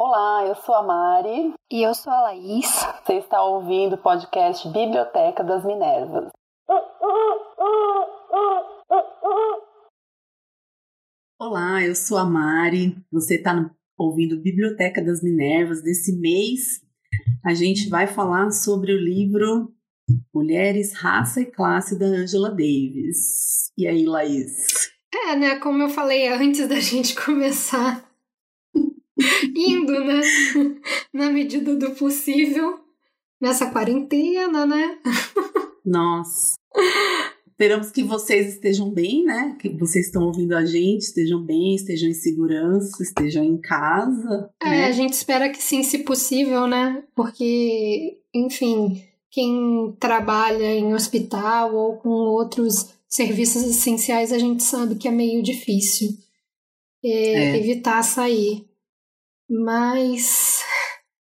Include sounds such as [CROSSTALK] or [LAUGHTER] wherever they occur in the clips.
Olá, eu sou a Mari. E eu sou a Laís. Você está ouvindo o podcast Biblioteca das Minervas. Olá, eu sou a Mari. Você está ouvindo Biblioteca das Minervas. Desse mês, a gente vai falar sobre o livro Mulheres, Raça e Classe da Angela Davis. E aí, Laís? É, né? Como eu falei antes da [LAUGHS] gente começar, indo, né? Na medida do possível, nessa quarentena, né? Nossa. Esperamos que vocês estejam bem, né? Que vocês estão ouvindo a gente, estejam bem, estejam em segurança, estejam em casa. É, né? a gente espera que sim, se possível, né? Porque, enfim, quem trabalha em hospital ou com outros serviços essenciais, a gente sabe que é meio difícil é, É. evitar sair. Mas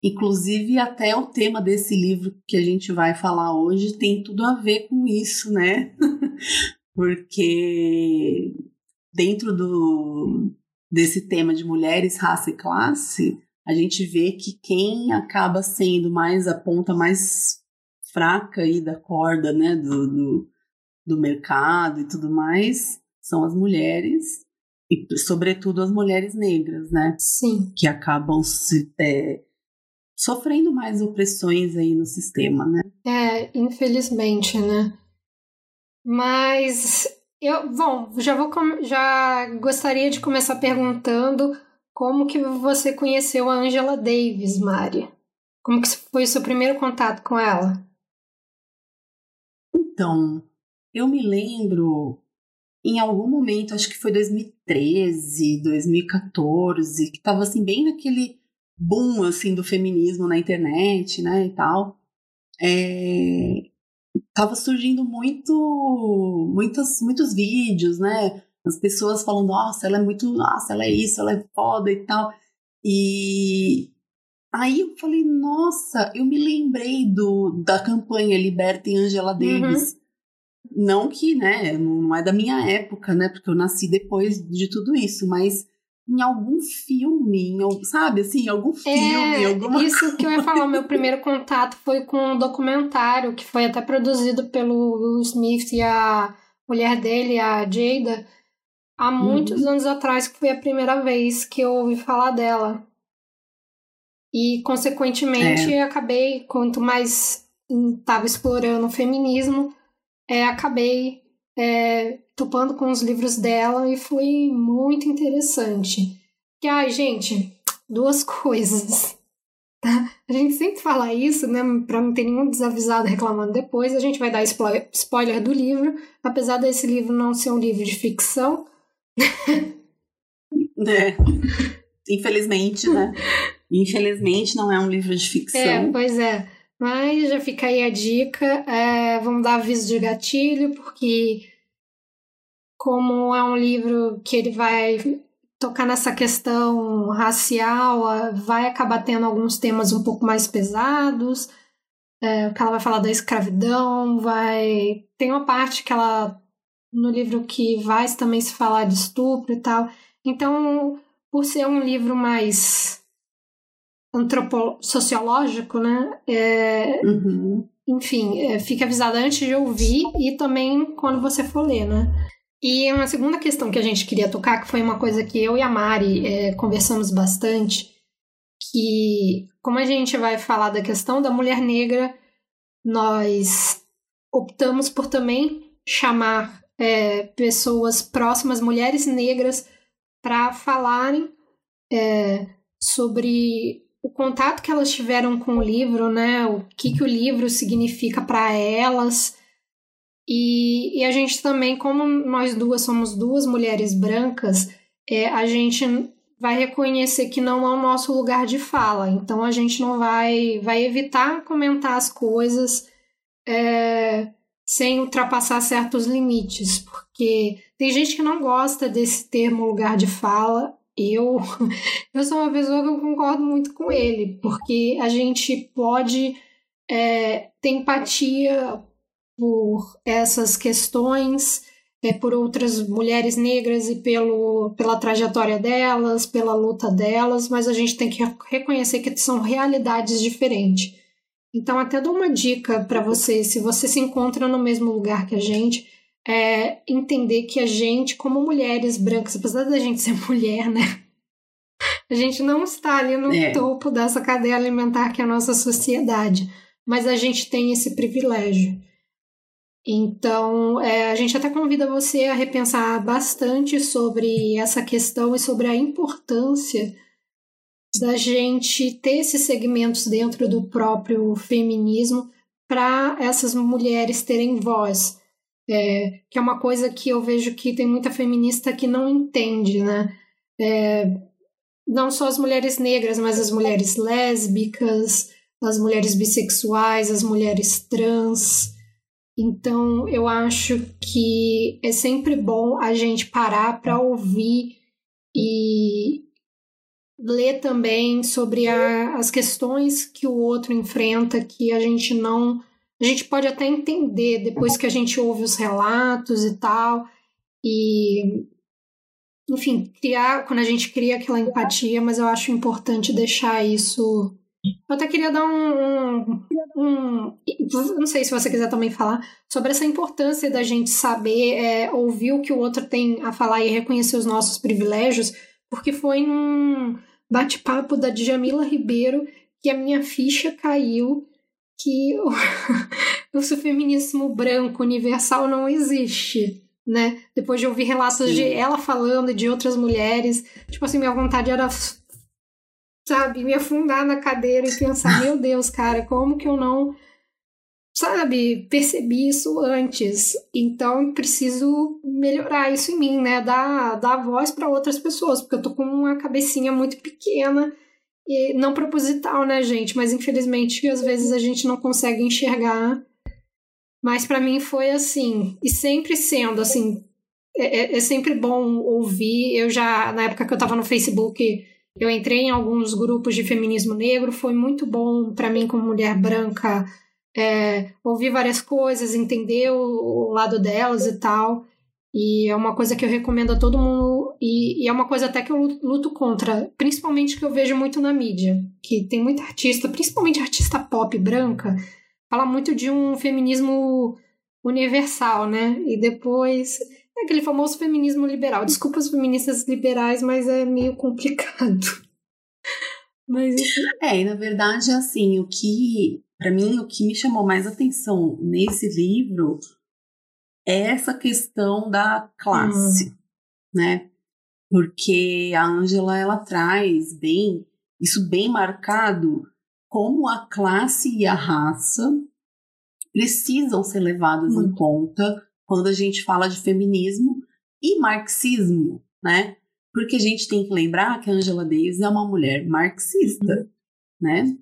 Inclusive, até o tema desse livro que a gente vai falar hoje tem tudo a ver com isso, né? [LAUGHS] Porque dentro do, desse tema de mulheres, raça e classe, a gente vê que quem acaba sendo mais a ponta mais fraca aí da corda, né, do, do, do mercado e tudo mais, são as mulheres, e sobretudo as mulheres negras, né? sim, que acabam se, é, sofrendo mais opressões aí no sistema, né? é, infelizmente, né? Mas eu, bom, já vou já gostaria de começar perguntando como que você conheceu a Angela Davis, Mari? Como que foi o seu primeiro contato com ela? Então, eu me lembro em algum momento, acho que foi 2013, 2014, que tava assim bem naquele boom assim do feminismo na internet, né, e tal. É, tava surgindo muito muitos muitos vídeos, né? As pessoas falando, nossa, ela é muito, nossa, ela é isso, ela é foda e tal. E aí eu falei, nossa, eu me lembrei do da campanha Libertem Angela Davis. Não que, né, não é da minha época, né, porque eu nasci depois de tudo isso, mas em algum filme, em, sabe, assim, em algum filme, É, alguma isso que eu ia falar. Meu [LAUGHS] primeiro contato foi com um documentário que foi até produzido pelo Will Smith e a mulher dele, a Jada, há muitos Uhum. anos atrás, que foi a primeira vez que eu ouvi falar dela. E, consequentemente, É. acabei, quanto mais estava explorando o feminismo, é, acabei é, topando com os livros dela e foi muito interessante. Que, ai, gente, duas [LAUGHS] coisas. Tá? A gente sempre fala isso, né? Pra não ter nenhum desavisado reclamando depois. A gente vai dar spoiler, do livro, apesar desse livro não ser um livro de ficção. né? [LAUGHS] Infelizmente, né? Infelizmente não é um livro de ficção. É, pois é. Mas já fica aí a dica. É, vamos dar aviso de gatilho, porque como é um livro que ele vai tocar nessa questão racial, vai acabar tendo alguns temas um pouco mais pesados. É, que ela vai falar da escravidão, vai. Tem uma parte que ela. no livro que vai também se falar de estupro e tal. Então, por ser um livro mais antropo sociológico, né? É, Uhum. enfim, é, fique avisada antes de ouvir e também quando você for ler, né? E uma segunda questão que a gente queria tocar, que foi uma coisa que eu e a Mari é, conversamos bastante, que como a gente vai falar da questão da mulher negra, nós optamos por também chamar é, pessoas próximas, mulheres negras, para falarem é, sobre o contato que elas tiveram com o livro, né? O que, que o livro significa para elas. E, e a gente também, como nós duas somos duas mulheres brancas, é, a gente vai reconhecer que não é o nosso lugar de fala. Então a gente não vai, vai evitar comentar as coisas é, sem ultrapassar certos limites, porque tem gente que não gosta desse termo lugar de fala. Eu, [LAUGHS] eu sou uma pessoa que eu concordo muito com ele, porque a gente pode é, ter empatia por essas questões, é, por outras mulheres negras e pelo, pela trajetória delas, pela luta delas, mas a gente tem que reconhecer que são realidades diferentes. Então, até dou uma dica para você: se você se encontra no mesmo lugar que a gente, é entender que a gente, como mulheres brancas, apesar da gente ser [LAUGHS] mulher, né? A gente não está ali no é. topo dessa cadeia alimentar que é a nossa sociedade, mas a gente tem esse privilégio. Então, é, a gente até convida você a repensar bastante sobre essa questão e sobre a importância da gente ter esses segmentos dentro do próprio feminismo para essas mulheres terem voz. É, que é uma coisa que eu vejo que tem muita feminista que não entende, né? É, não só as mulheres negras, mas as mulheres lésbicas, as mulheres bissexuais, as mulheres trans. Então, eu acho que é sempre bom a gente parar para ouvir e ler também sobre a, as questões que o outro enfrenta, que a gente não. A gente pode até entender depois que a gente ouve os relatos e tal. E enfim, criar, quando a gente cria aquela empatia, mas eu acho importante deixar isso. Eu até queria dar um, um, um, Não sei se você quiser também falar sobre essa importância da gente saber é, ouvir o que o outro tem a falar e reconhecer os nossos privilégios, porque foi num bate-papo da Djamila Ribeiro que a minha ficha caiu que o, [LAUGHS] o feminismo branco universal não existe né? Depois de ouvir relatos Sim. de ela falando e de outras mulheres, tipo assim, minha vontade era, sabe, me afundar na cadeira e pensar, [LAUGHS] meu Deus, cara, como que eu não, sabe, percebi isso antes? Então, preciso melhorar isso em mim, né? Dar, dar voz para outras pessoas, porque eu tô com uma cabecinha muito pequena e não proposital, né, gente? Mas infelizmente, às vezes a gente não consegue enxergar mas para mim foi assim, e sempre sendo assim, é, é, é, sempre bom ouvir. Eu já, na época que eu estava no Facebook, eu entrei em alguns grupos de feminismo negro, foi muito bom para mim, como mulher branca, é, ouvir várias coisas, entender o, o, lado delas e tal. E é uma coisa que eu recomendo a todo mundo, e, e, é uma coisa até que eu luto contra, principalmente que eu vejo muito na mídia, que tem muita artista, principalmente artista pop branca, fala muito de um feminismo universal, né? E depois é aquele famoso feminismo liberal. Desculpa os feministas liberais, mas é meio complicado. [LAUGHS] Mas é, e na verdade, assim, o que para mim o que me chamou mais atenção nesse livro é essa questão da classe, uhum. né? Porque a Ângela ela traz bem isso bem marcado como a classe e a raça precisam ser levadas em conta quando a gente fala de feminismo e marxismo, né? Porque a gente tem que lembrar que a Angela Davis é uma mulher marxista, né?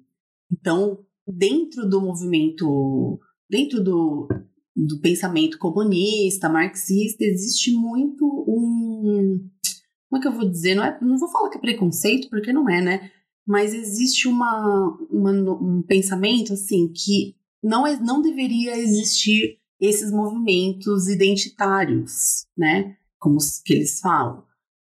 Então, dentro do movimento, dentro do, do pensamento comunista, marxista, existe muito um. Como é que eu vou dizer? Não, é, não vou falar que é preconceito, porque não é, né? mas existe uma, uma, um pensamento assim que não, é, não deveria existir esses movimentos identitários, né? Como que eles falam.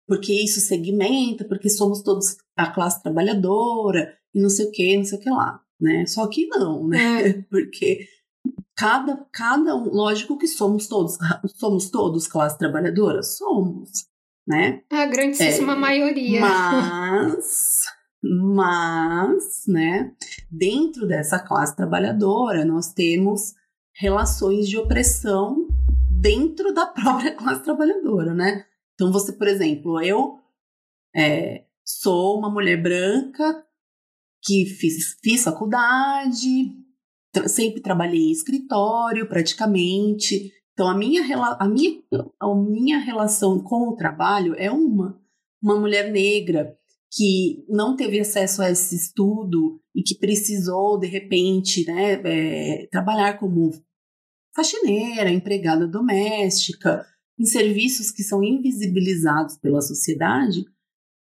Porque isso segmenta, porque somos todos a classe trabalhadora e não sei o que, não sei o que lá, né? Só que não, né? É. [LAUGHS] Porque cada, cada um, lógico que somos todos, [LAUGHS] somos todos classe trabalhadora, somos, né? A grandíssima é, maioria. Mas mas, né, dentro dessa classe trabalhadora, nós temos relações de opressão dentro da [LAUGHS] própria classe trabalhadora, né? Então, você, por exemplo, eu é, sou uma mulher branca que fiz, fiz faculdade, sempre trabalhei em escritório, praticamente. Então, a minha, a, minha, a minha relação com o trabalho é uma. Uma mulher negra que não teve acesso a esse estudo e que precisou, de repente, né, é, trabalhar como faxineira, empregada doméstica, em serviços que são invisibilizados pela sociedade,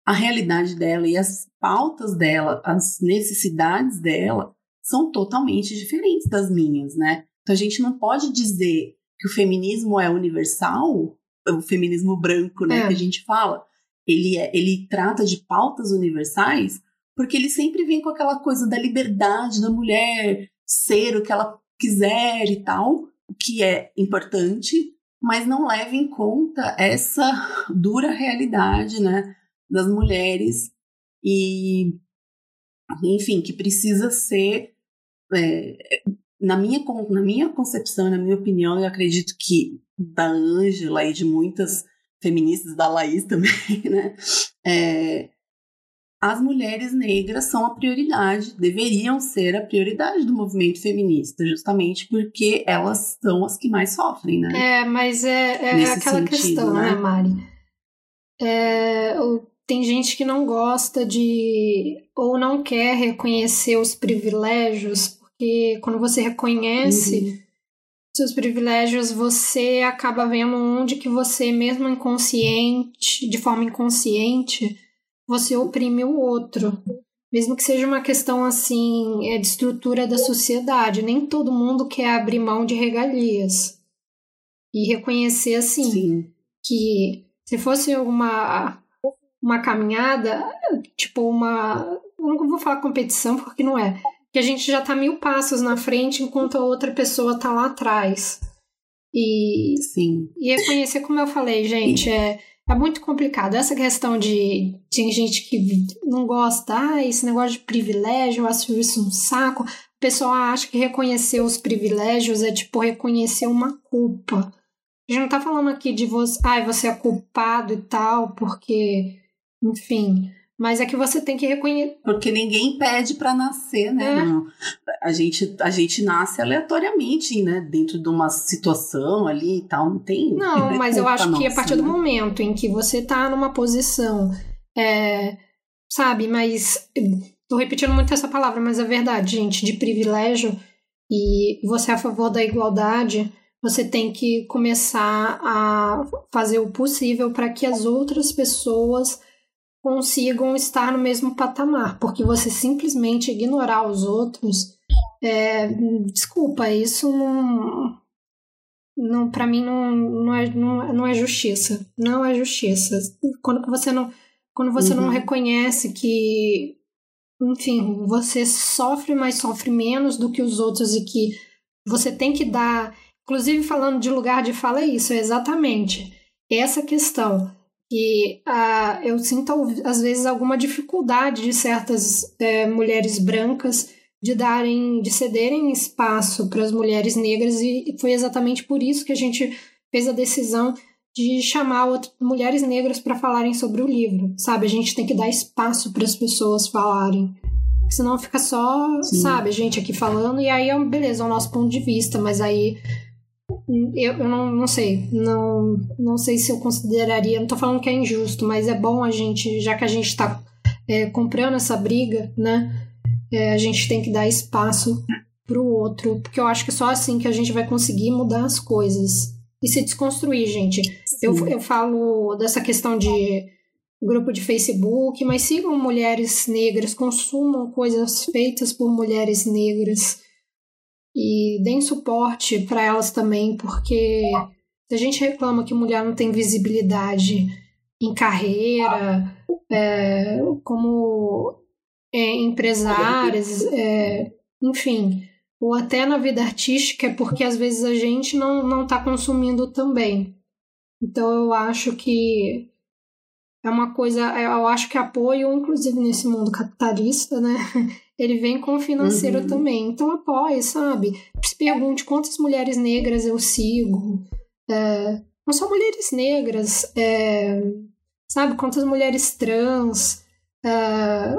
a realidade dela e as pautas dela, as necessidades dela, são totalmente diferentes das minhas, né? Então a gente não pode dizer que o feminismo é universal, o feminismo branco, né, É. que a gente fala, ele, é, ele trata de pautas universais, porque ele sempre vem com aquela coisa da liberdade da mulher ser o que ela quiser e tal, o que é importante, mas não leva em conta essa [LAUGHS] dura realidade, né, das mulheres e, enfim, que precisa ser é, na minha, na minha concepção, na minha opinião, eu acredito que da Ângela e de muitas feministas, da Laís [LAUGHS] também, né? é, as mulheres negras são a prioridade, deveriam ser a prioridade do movimento feminista, justamente porque elas são as que mais sofrem, né? É, mas é, é aquela sentido, questão, né, né? Mari? É, o- tem gente que não gosta de ou não quer reconhecer os privilégios, porque quando você reconhece Uhum. seus privilégios, você acaba vendo onde que você, mesmo inconsciente, de forma inconsciente, você oprime o outro. Mesmo que seja uma questão assim, é de estrutura da sociedade. Nem todo mundo quer abrir mão de regalias. E reconhecer assim Sim. que se fosse uma, uma caminhada, tipo uma. Eu não vou falar competição porque não é. Que a gente já tá mil passos na frente enquanto a outra pessoa tá lá atrás. E, Sim. e reconhecer, como eu falei, gente, é, é muito complicado. Essa questão de. Tem gente que não gosta, ah, esse negócio de privilégio, eu acho isso um saco. O pessoal acha que reconhecer os privilégios é tipo reconhecer uma culpa. A gente não tá falando aqui de você, ai, você é culpado e tal, porque, enfim. Mas é que você tem que reconhecer. Porque ninguém pede para nascer, né? É. Não. A, gente, a gente nasce aleatoriamente, né? Dentro de uma situação ali e tal. Não tem. Não, [LAUGHS] mas eu acho que a nossa, partir do né? momento em que você tá numa posição, é, sabe, mas tô repetindo muito essa palavra, mas é verdade, gente, de privilégio e você é a favor da igualdade, você tem que começar a fazer o possível para que as outras pessoas consigam estar no mesmo patamar, porque você simplesmente ignorar os outros, é, desculpa, isso não, não para mim não, não, é, não, é- não é justiça, não é justiça. Quando você não quando você não Uhum. reconhece que enfim, você sofre, mas sofre menos do que os outros e que você tem que dar, inclusive falando de lugar de fala é isso, é exatamente essa questão que ah, eu sinto às vezes alguma dificuldade de certas eh, mulheres brancas de darem, de cederem espaço para as mulheres negras e foi exatamente por isso que a gente fez a decisão de chamar outras mulheres negras para falarem sobre o livro, sabe? A gente tem que dar espaço para as pessoas falarem. Senão fica só, Sim. sabe, a gente aqui falando, e aí, é- beleza, é o nosso ponto de vista, mas aí eu, eu não, não sei, não, não sei se eu consideraria, não tô falando que é injusto, mas é bom a gente, já que a gente tá é, comprando essa briga, né, é, a gente tem que dar espaço pro outro, porque eu acho que é só assim que a gente vai conseguir mudar as coisas e se desconstruir, gente. Eu, eu falo dessa questão de grupo de Facebook, mas sigam mulheres negras, consumam coisas feitas por mulheres negras e deem suporte para elas também, porque se a gente reclama que mulher não tem visibilidade em carreira, é, como é, empresárias, é, enfim, ou até na vida artística, é porque às vezes a gente não não está consumindo também. Então eu acho que é uma coisa, eu acho que apoio, inclusive nesse mundo capitalista, né? Ele vem com o financeiro Uhum. também. Então apoie, sabe? Se pergunte quantas mulheres negras eu sigo. É, não só mulheres negras, é, sabe? Quantas mulheres trans, é,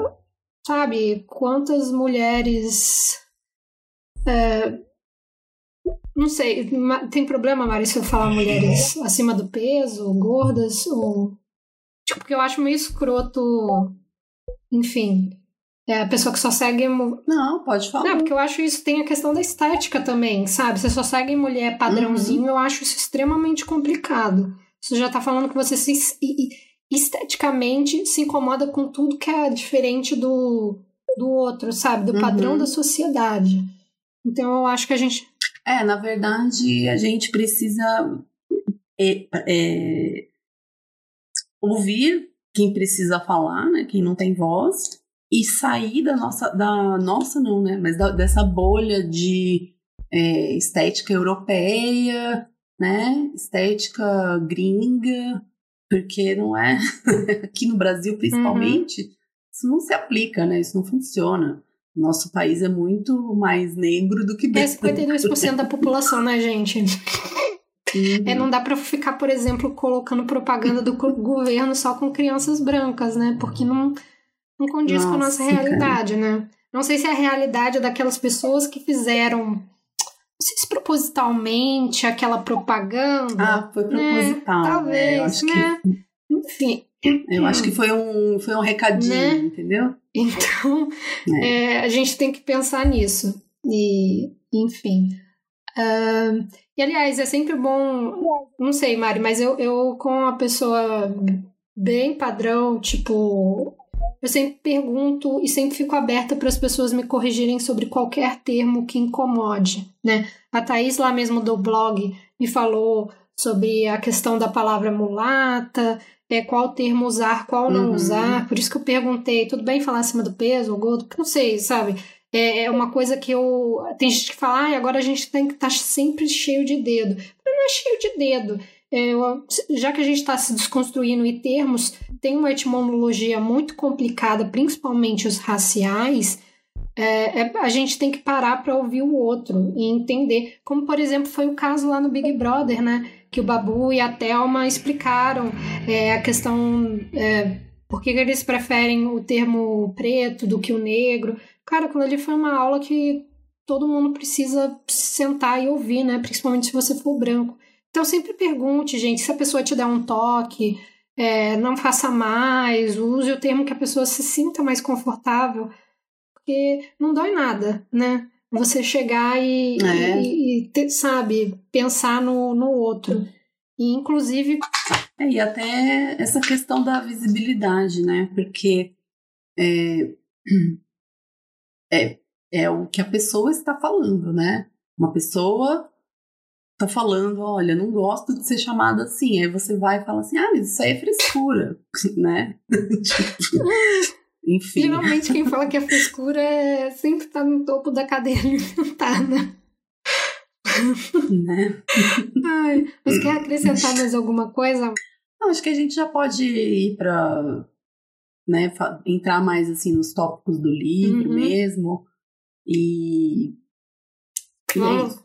sabe? Quantas mulheres. é, não sei, tem problema, Mari, se eu falar mulheres [LAUGHS] acima do peso, gordas, ou. Tipo, porque eu acho meio escroto. Enfim. É a pessoa que só segue. Não, pode falar. Não, porque eu acho isso tem a questão da estética também, sabe? Você só segue mulher padrãozinho, eu acho isso extremamente complicado. Você já tá falando que você se, esteticamente se incomoda com tudo que é diferente do, do outro, sabe? Do padrão Uhum. da sociedade. Então eu acho que a gente É, na verdade, a gente precisa é, é, ouvir quem precisa falar, né? Quem não tem voz, e sair da nossa, da nossa não, né? Mas da, dessa bolha de é, estética europeia, né? Estética gringa, porque não é [LAUGHS] aqui no Brasil principalmente, uhum. isso não se aplica, né? Isso não funciona. Nosso país é muito mais negro do que branco. É 52% da população, né, gente? Uhum. É, não dá para ficar, por exemplo, colocando propaganda do governo só com crianças brancas, né? Porque não, não condiz Nossa, com a nossa realidade, cara. né? Não sei se é a realidade daquelas pessoas que fizeram, não sei se propositalmente, aquela propaganda. Ah, foi né? proposital. Né? Talvez, né? Que... Enfim. Eu acho que foi um, foi um recadinho, né? entendeu? Então, é. É, a gente tem que pensar nisso. E, enfim. Uh, e aliás, é sempre bom. Não sei, Mari, mas eu, eu com uma pessoa bem padrão, tipo. Eu sempre pergunto e sempre fico aberta para as pessoas me corrigirem sobre qualquer termo que incomode, né? A Thaís lá mesmo do blog me falou sobre a questão da palavra mulata, é, qual termo usar, qual não uhum. usar. Por isso que eu perguntei, tudo bem falar acima do peso ou gordo? Não sei, sabe? É, é uma coisa que eu. Tem gente que fala, ah, agora a gente tem que estar tá sempre cheio de dedo. Mas não é cheio de dedo. Já que a gente está se desconstruindo em termos, tem uma etimologia muito complicada, principalmente os raciais. É, é, a gente tem que parar para ouvir o outro e entender. Como, por exemplo, foi o caso lá no Big Brother, né? que o Babu e a Thelma explicaram é, a questão é, por que eles preferem o termo preto do que o negro. Cara, quando ali foi uma aula que todo mundo precisa sentar e ouvir, né? Principalmente se você for branco. Então sempre pergunte, gente, se a pessoa te der um toque, é, não faça mais, use o termo que a pessoa se sinta mais confortável, porque não dói nada, né? você chegar e, é. e, e sabe, pensar no, no outro. E, inclusive. É, e até essa questão da visibilidade, né? Porque é, [CLEARS THROAT] é, é o que a pessoa está falando, né? Uma pessoa tá falando, olha, não gosto de ser chamada assim. Aí você vai e fala assim, ah, mas isso aí é frescura, [LAUGHS] né? [LAUGHS] tipo, enfim. Geralmente quem fala que é frescura é, sempre tá no topo da cadeia alimentar, né? né? Ai, mas quer acrescentar mais alguma coisa? Não, acho que a gente já pode ir para né, entrar mais assim nos tópicos do livro uhum. mesmo. E. Vamos.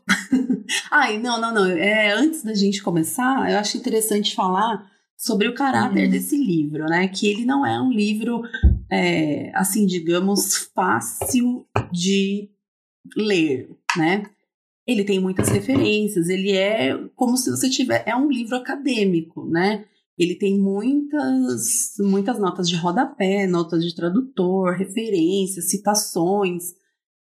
Ai, não, não, não. É, antes da gente começar, eu acho interessante falar sobre o caráter uhum. desse livro, né? Que ele não é um livro, é, assim, digamos, fácil de ler, né? Ele tem muitas referências, ele é como se você tiver. É um livro acadêmico, né? Ele tem muitas, muitas notas de rodapé, notas de tradutor, referências, citações.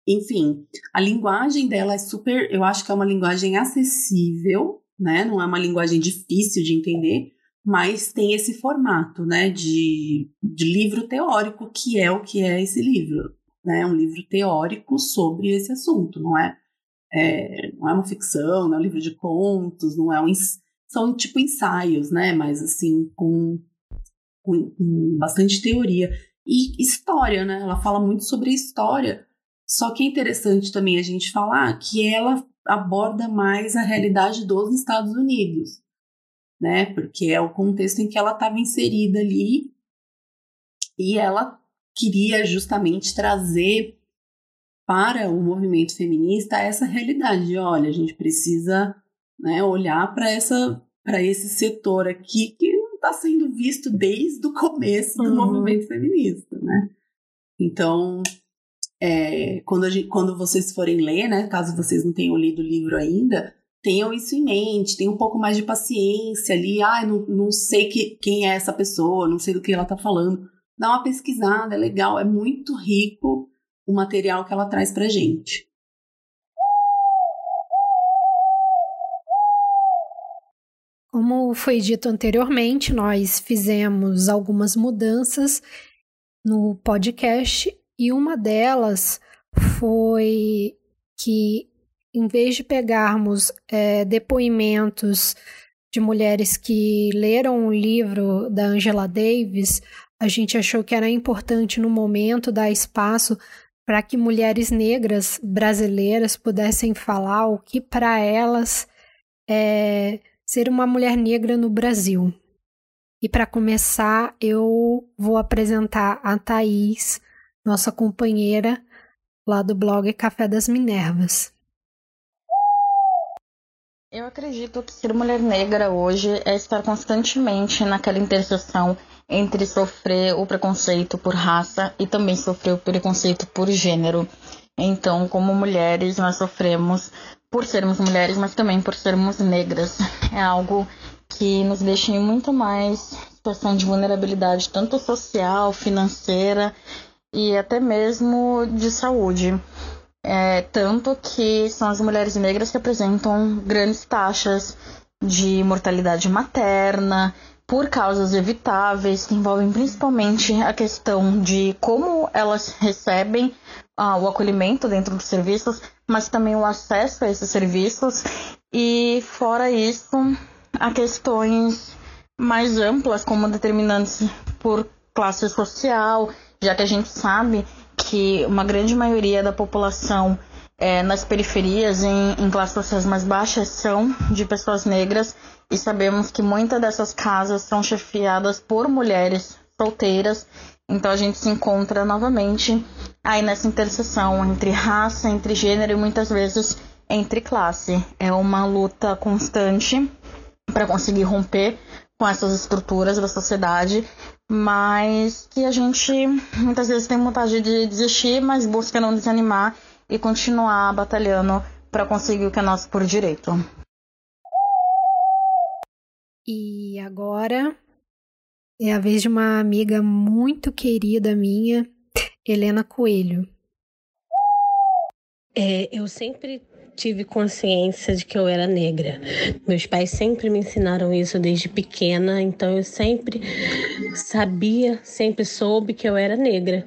Enfim, a linguagem dela é super. Eu acho que é uma linguagem acessível, né? Não é uma linguagem difícil de entender mas tem esse formato, né, de, de livro teórico, que é o que é esse livro, né, um livro teórico sobre esse assunto, não é, é não é uma ficção, não é um livro de contos, não é um, são tipo ensaios, né, mas assim, com, com, com bastante teoria. E história, né, ela fala muito sobre história, só que é interessante também a gente falar que ela aborda mais a realidade dos Estados Unidos, né? Porque é o contexto em que ela estava inserida ali e ela queria justamente trazer para o movimento feminista essa realidade de, olha, a gente precisa né, olhar para essa para esse setor aqui que não está sendo visto desde o começo do uhum. movimento feminista, né? Então, é, quando, gente, quando vocês forem ler, né, caso vocês não tenham lido o livro ainda, tenham isso em mente, tenham um pouco mais de paciência ali. Ah, não, não sei que, quem é essa pessoa, não sei do que ela está falando. Dá uma pesquisada, é legal, é muito rico o material que ela traz para gente. Como foi dito anteriormente, nós fizemos algumas mudanças no podcast e uma delas foi que em vez de pegarmos é, depoimentos de mulheres que leram o livro da Angela Davis, a gente achou que era importante no momento dar espaço para que mulheres negras brasileiras pudessem falar o que para elas é ser uma mulher negra no Brasil. E para começar, eu vou apresentar a Thaís, nossa companheira lá do blog Café das Minervas. Eu acredito que ser mulher negra hoje é estar constantemente naquela interseção entre sofrer o preconceito por raça e também sofrer o preconceito por gênero. Então, como mulheres, nós sofremos por sermos mulheres, mas também por sermos negras. É algo que nos deixa em muito mais situação de vulnerabilidade, tanto social, financeira e até mesmo de saúde. É, tanto que são as mulheres negras que apresentam grandes taxas de mortalidade materna, por causas evitáveis, que envolvem principalmente a questão de como elas recebem ah, o acolhimento dentro dos serviços, mas também o acesso a esses serviços, e fora isso, há questões mais amplas, como determinantes por classe social, já que a gente sabe que uma grande maioria da população é, nas periferias, em, em classes sociais mais baixas, são de pessoas negras e sabemos que muitas dessas casas são chefiadas por mulheres solteiras. Então a gente se encontra novamente aí nessa interseção entre raça, entre gênero e muitas vezes entre classe. É uma luta constante para conseguir romper com essas estruturas da sociedade, mas que a gente muitas vezes tem vontade de desistir, mas busca não desanimar e continuar batalhando para conseguir o que é nosso por direito. E agora é a vez de uma amiga muito querida minha, Helena Coelho. É, eu sempre tive consciência de que eu era negra. Meus pais sempre me ensinaram isso desde pequena, então eu sempre sabia, sempre soube que eu era negra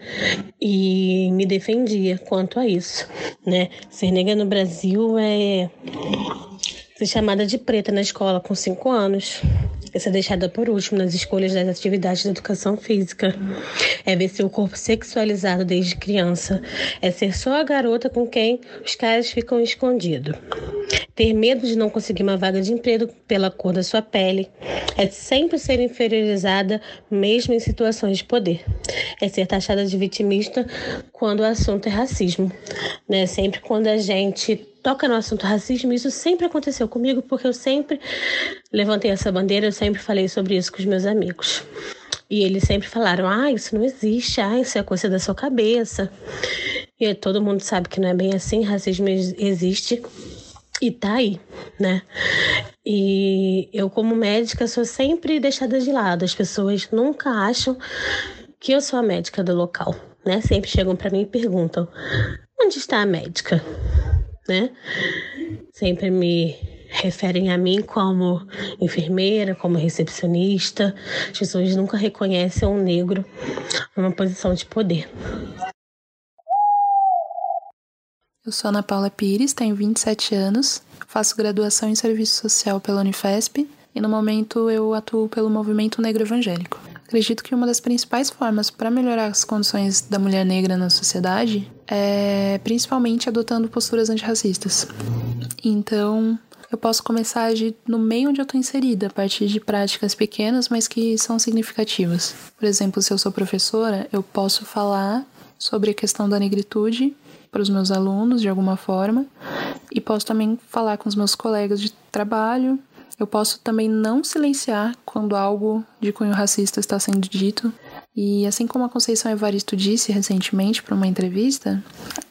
e me defendia quanto a isso, né? Ser negra no Brasil é ser chamada de preta na escola com cinco anos ser deixada por último nas escolhas das atividades de educação física. É ver seu corpo sexualizado desde criança. É ser só a garota com quem os caras ficam escondidos. Ter medo de não conseguir uma vaga de emprego pela cor da sua pele. É sempre ser inferiorizada, mesmo em situações de poder. É ser taxada de vitimista quando o assunto é racismo. Né? Sempre quando a gente toca no assunto racismo, isso sempre aconteceu comigo, porque eu sempre levantei essa bandeira, eu sempre falei sobre isso com os meus amigos. E eles sempre falaram: ah, isso não existe, ah, isso é coisa da sua cabeça. E todo mundo sabe que não é bem assim, racismo existe e tá aí, né? E eu, como médica, sou sempre deixada de lado. As pessoas nunca acham que eu sou a médica do local, né? Sempre chegam para mim e perguntam: onde está a médica? né? Sempre me referem a mim como enfermeira, como recepcionista. As pessoas nunca reconhecem um negro numa posição de poder. Eu sou Ana Paula Pires, tenho 27 anos, faço graduação em Serviço Social pela Unifesp e no momento eu atuo pelo Movimento Negro Evangélico. Acredito que uma das principais formas para melhorar as condições da mulher negra na sociedade é principalmente adotando posturas antirracistas. Então, eu posso começar a agir no meio onde eu estou inserida, a partir de práticas pequenas, mas que são significativas. Por exemplo, se eu sou professora, eu posso falar sobre a questão da negritude para os meus alunos de alguma forma e posso também falar com os meus colegas de trabalho eu posso também não silenciar quando algo de cunho racista está sendo dito. E assim como a Conceição Evaristo disse recentemente para uma entrevista,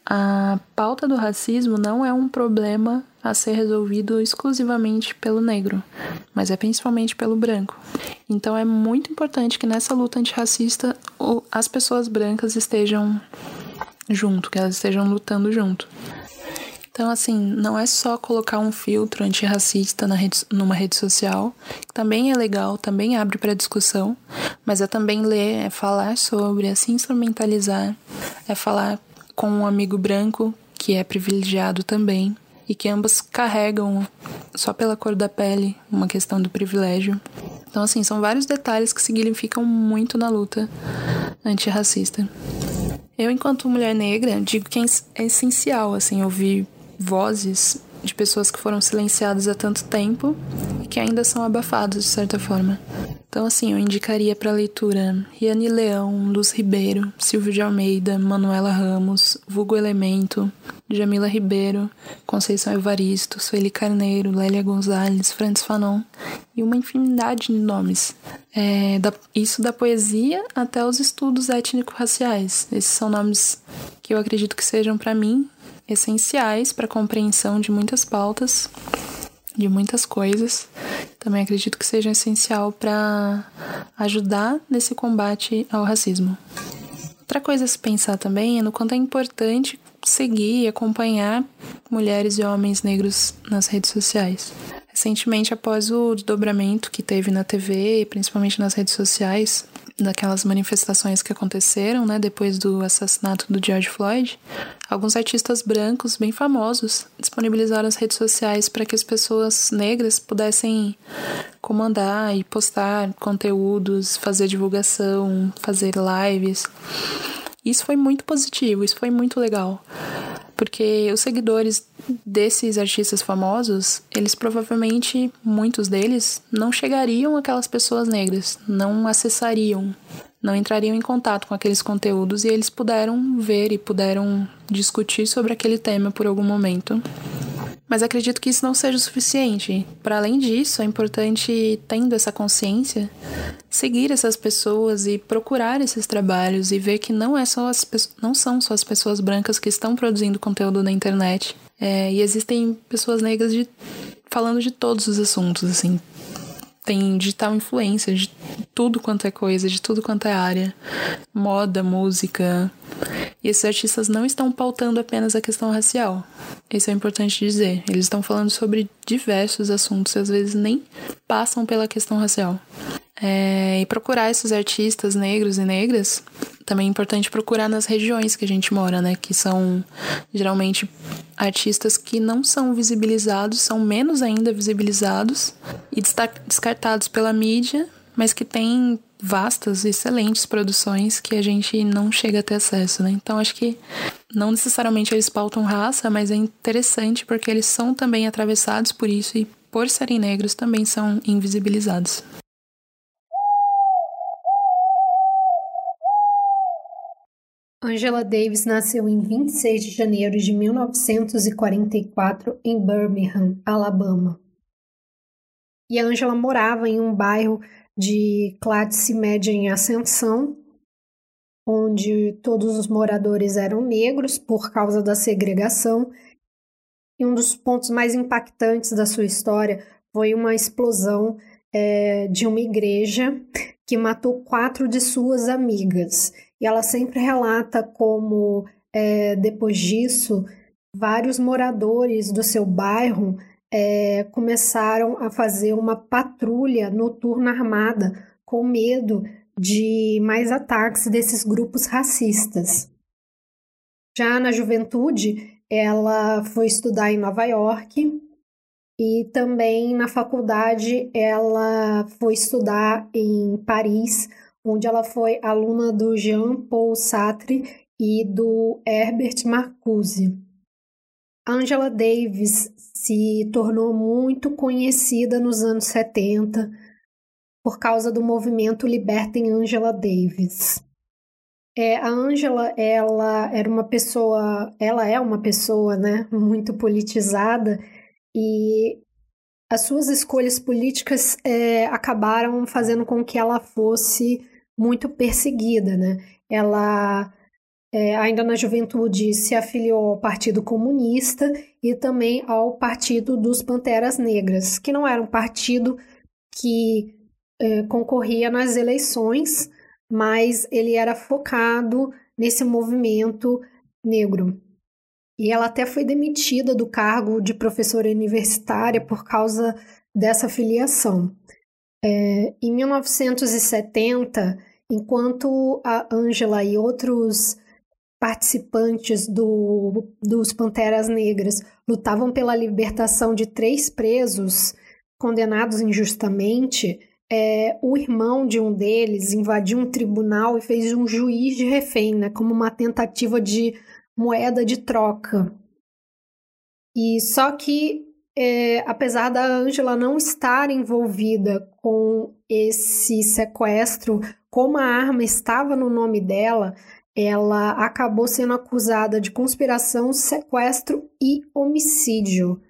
a pauta do racismo não é um problema a ser resolvido exclusivamente pelo negro, mas é principalmente pelo branco. Então é muito importante que nessa luta antirracista as pessoas brancas estejam junto, que elas estejam lutando junto. Então, assim, não é só colocar um filtro antirracista na rede, numa rede social, que também é legal, também abre para discussão, mas é também ler, é falar sobre, é se instrumentalizar, é falar com um amigo branco que é privilegiado também, e que ambas carregam, só pela cor da pele, uma questão do privilégio. Então, assim, são vários detalhes que significam muito na luta antirracista. Eu, enquanto mulher negra, digo que é essencial, assim, ouvir vozes de pessoas que foram silenciadas há tanto tempo e que ainda são abafadas de certa forma. Então, assim, eu indicaria para leitura Riane Leão, Luz Ribeiro, Silvio de Almeida, Manuela Ramos, Vulgo Elemento, Jamila Ribeiro, Conceição Evaristo, Sueli Carneiro, Lélia Gonzalez, Francis Fanon e uma infinidade de nomes. É, da, isso da poesia até os estudos étnico-raciais. Esses são nomes que eu acredito que sejam, para mim, essenciais para a compreensão de muitas pautas, de muitas coisas. Também acredito que seja essencial para ajudar nesse combate ao racismo. Outra coisa a se pensar também é no quanto é importante seguir e acompanhar mulheres e homens negros nas redes sociais. Recentemente, após o desdobramento que teve na TV, principalmente nas redes sociais, daquelas manifestações que aconteceram, né, depois do assassinato do George Floyd, alguns artistas brancos bem famosos disponibilizaram as redes sociais para que as pessoas negras pudessem comandar e postar conteúdos, fazer divulgação, fazer lives. Isso foi muito positivo, isso foi muito legal. Porque os seguidores desses artistas famosos, eles provavelmente, muitos deles, não chegariam àquelas pessoas negras, não acessariam, não entrariam em contato com aqueles conteúdos e eles puderam ver e puderam discutir sobre aquele tema por algum momento. Mas acredito que isso não seja o suficiente. Para além disso, é importante, tendo essa consciência, seguir essas pessoas e procurar esses trabalhos e ver que não, é só as, não são só as pessoas brancas que estão produzindo conteúdo na internet. É, e existem pessoas negras de, falando de todos os assuntos, assim. Tem digital influência de tudo quanto é coisa, de tudo quanto é área. Moda, música. E esses artistas não estão pautando apenas a questão racial. Isso é importante dizer. Eles estão falando sobre diversos assuntos e às vezes nem passam pela questão racial. É, e procurar esses artistas negros e negras também é importante procurar nas regiões que a gente mora, né? Que são geralmente artistas que não são visibilizados, são menos ainda visibilizados e descartados pela mídia, mas que têm vastas, excelentes produções que a gente não chega a ter acesso, né? Então acho que não necessariamente eles pautam raça, mas é interessante porque eles são também atravessados por isso e por serem negros também são invisibilizados. Angela Davis nasceu em 26 de janeiro de 1944 em Birmingham, Alabama. E a Angela morava em um bairro de classe média em ascensão, onde todos os moradores eram negros por causa da segregação. E um dos pontos mais impactantes da sua história foi uma explosão é, de uma igreja que matou quatro de suas amigas. E ela sempre relata como, é, depois disso, vários moradores do seu bairro é, começaram a fazer uma patrulha noturna armada com medo de mais ataques desses grupos racistas. Já na juventude, ela foi estudar em Nova York e também na faculdade ela foi estudar em Paris, onde ela foi aluna do Jean-Paul Sartre e do Herbert Marcuse. Angela Davis se tornou muito conhecida nos anos 70 por causa do movimento Libertem Angela Davis. É, a Angela, ela era uma pessoa, ela é uma pessoa, né, muito politizada e as suas escolhas políticas é, acabaram fazendo com que ela fosse muito perseguida, né? Ela é, ainda na juventude se afiliou ao Partido Comunista e também ao Partido dos Panteras Negras, que não era um partido que é, concorria nas eleições, mas ele era focado nesse movimento negro. E ela até foi demitida do cargo de professora universitária por causa dessa filiação. É, em 1970, enquanto a Angela e outros participantes do, dos Panteras Negras lutavam pela libertação de três presos condenados injustamente, é, o irmão de um deles invadiu um tribunal e fez um juiz de refém, né, como uma tentativa de moeda de troca. E só que, é, apesar da Angela não estar envolvida com esse sequestro, como a arma estava no nome dela, ela acabou sendo acusada de conspiração, sequestro e homicídio,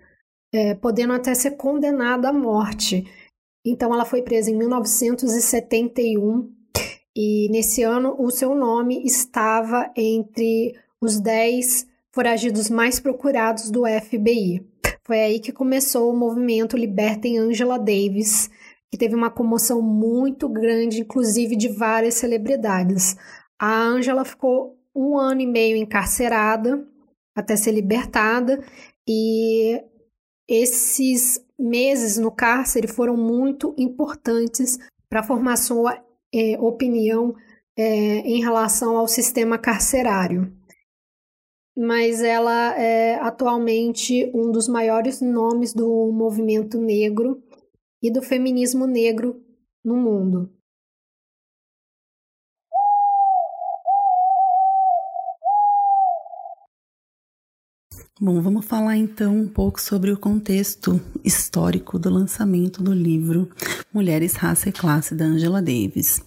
é, podendo até ser condenada à morte. Então, ela foi presa em 1971 e nesse ano o seu nome estava entre os 10 foragidos mais procurados do FBI. Foi aí que começou o movimento Libertem Angela Davis, que teve uma comoção muito grande, inclusive de várias celebridades. A Angela ficou um ano e meio encarcerada até ser libertada e esses meses no cárcere foram muito importantes para formar sua é, opinião é, em relação ao sistema carcerário. Mas ela é atualmente um dos maiores nomes do movimento negro e do feminismo negro no mundo. Bom, vamos falar então um pouco sobre o contexto histórico do lançamento do livro Mulheres, Raça e Classe da Angela Davis.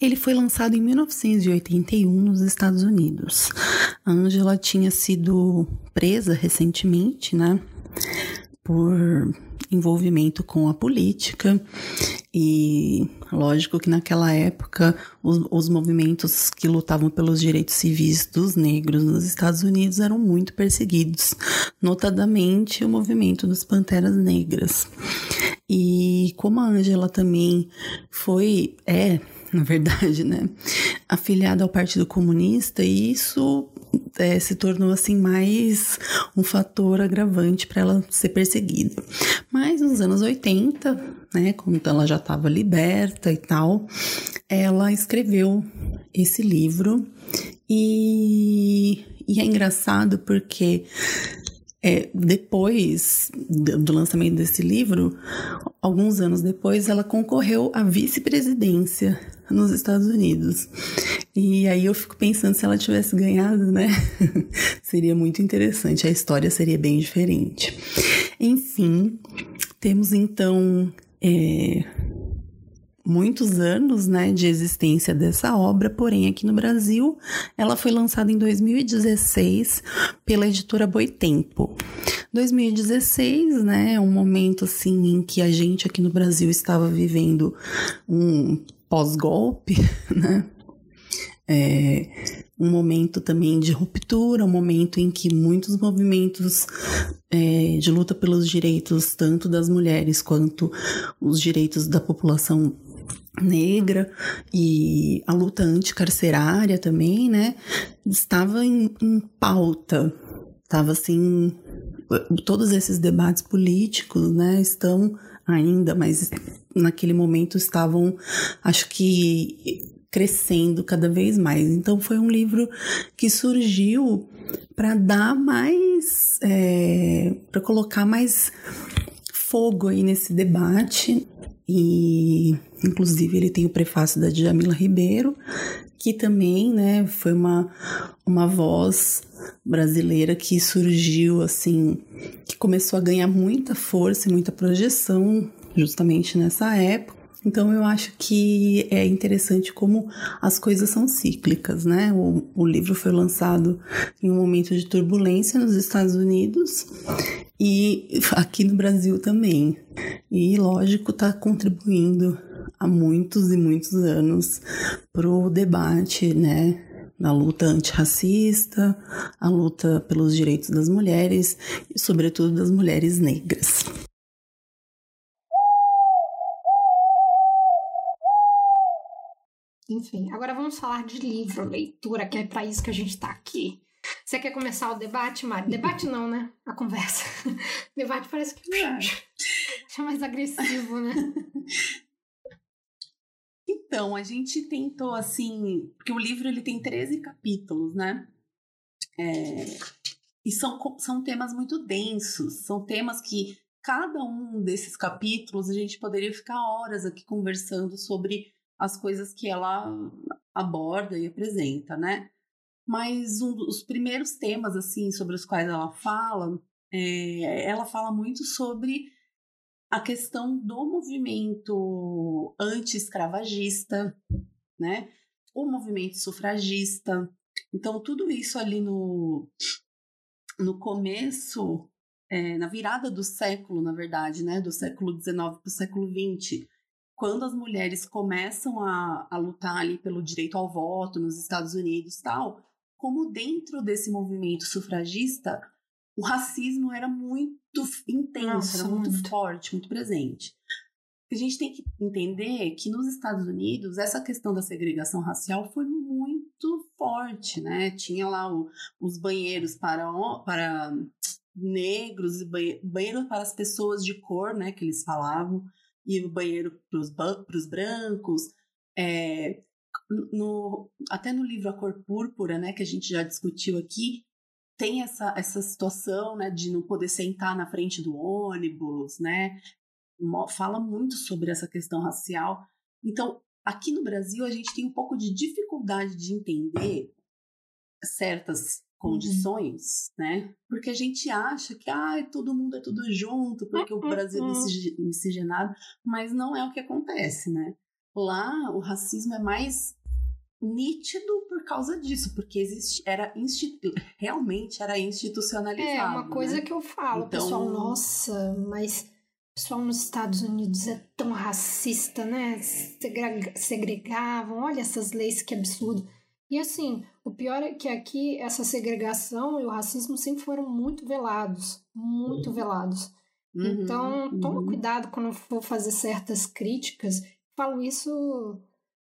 Ele foi lançado em 1981 nos Estados Unidos. A Angela tinha sido presa recentemente, né, por envolvimento com a política e lógico que naquela época os, os, movimentos que lutavam pelos direitos civis dos negros nos Estados Unidos eram muito perseguidos, notadamente o movimento dos Panteras Negras. E como a Angela também foi, é, na verdade, né, afiliada ao Partido Comunista, e isso é, se tornou assim mais um fator agravante para ela ser perseguida. Mas nos anos 80, né, quando ela já estava liberta e tal, ela escreveu esse livro e, e é engraçado porque é, depois do lançamento desse livro, alguns anos depois, ela concorreu à vice-presidência nos Estados Unidos. E aí eu fico pensando se ela tivesse ganhado, né? [LAUGHS] seria muito interessante, a história seria bem diferente. Enfim, temos então é, muitos anos né, de existência dessa obra, porém aqui no Brasil ela foi lançada em 2016 pela editora Boitempo. 2016, né, é um momento assim em que a gente aqui no Brasil estava vivendo um pós-golpe, [LAUGHS] né? É, um momento também de ruptura, um momento em que muitos movimentos é, de luta pelos direitos, tanto das mulheres quanto os direitos da população negra e a luta anticarcerária também, né, estava em, em pauta, estava assim, todos esses debates políticos, né, estão ainda, mas naquele momento estavam, acho que crescendo cada vez mais. Então foi um livro que surgiu para dar mais, é, para colocar mais fogo aí nesse debate e inclusive ele tem o prefácio da Djamila Ribeiro, que também, né, foi uma, uma voz brasileira que surgiu assim, que começou a ganhar muita força e muita projeção justamente nessa época. Então eu acho que é interessante como as coisas são cíclicas, né? O, o livro foi lançado em um momento de turbulência nos Estados Unidos e aqui no Brasil também. E lógico, está contribuindo há muitos e muitos anos para o debate, né? Na luta antirracista, a luta pelos direitos das mulheres e, sobretudo, das mulheres negras. Enfim, agora vamos falar de livro, leitura, que é para isso que a gente está aqui. Você quer começar o debate, Mari? Debate não, né? A conversa. [LAUGHS] debate parece que é mais agressivo, né? [LAUGHS] Então, a gente tentou assim, porque o livro ele tem 13 capítulos, né? É, e são, são temas muito densos, são temas que cada um desses capítulos a gente poderia ficar horas aqui conversando sobre as coisas que ela aborda e apresenta, né? Mas um dos primeiros temas assim sobre os quais ela fala, é, ela fala muito sobre a questão do movimento anti-escravagista, né? O movimento sufragista. Então, tudo isso ali no, no começo, é, na virada do século, na verdade, né? Do século XIX para o século XX, quando as mulheres começam a, a lutar ali pelo direito ao voto nos Estados Unidos tal, como dentro desse movimento sufragista, o racismo era muito intenso, Nossa, era muito, muito forte, muito presente. A gente tem que entender que nos Estados Unidos essa questão da segregação racial foi muito forte, né? Tinha lá o, os banheiros para, para negros, banheiro para as pessoas de cor, né? Que eles falavam, e o banheiro para os brancos. É, no, até no livro A Cor Púrpura, né? Que a gente já discutiu aqui, tem essa, essa situação né, de não poder sentar na frente do ônibus, né? Fala muito sobre essa questão racial. Então, aqui no Brasil, a gente tem um pouco de dificuldade de entender certas condições, uhum. né? Porque a gente acha que ah, todo mundo é tudo junto, porque o Brasil é miscigenado, mas não é o que acontece, né? Lá o racismo é mais nítido por causa disso, porque existe, era institu realmente era institucionalizado. É uma coisa né? que eu falo, então... pessoal, nossa, mas o pessoal nos Estados Unidos é tão racista, né? Segregavam, olha essas leis que absurdo. E assim, o pior é que aqui essa segregação e o racismo sempre foram muito velados, muito velados. Uhum, então, toma uhum. cuidado quando for fazer certas críticas. Falo isso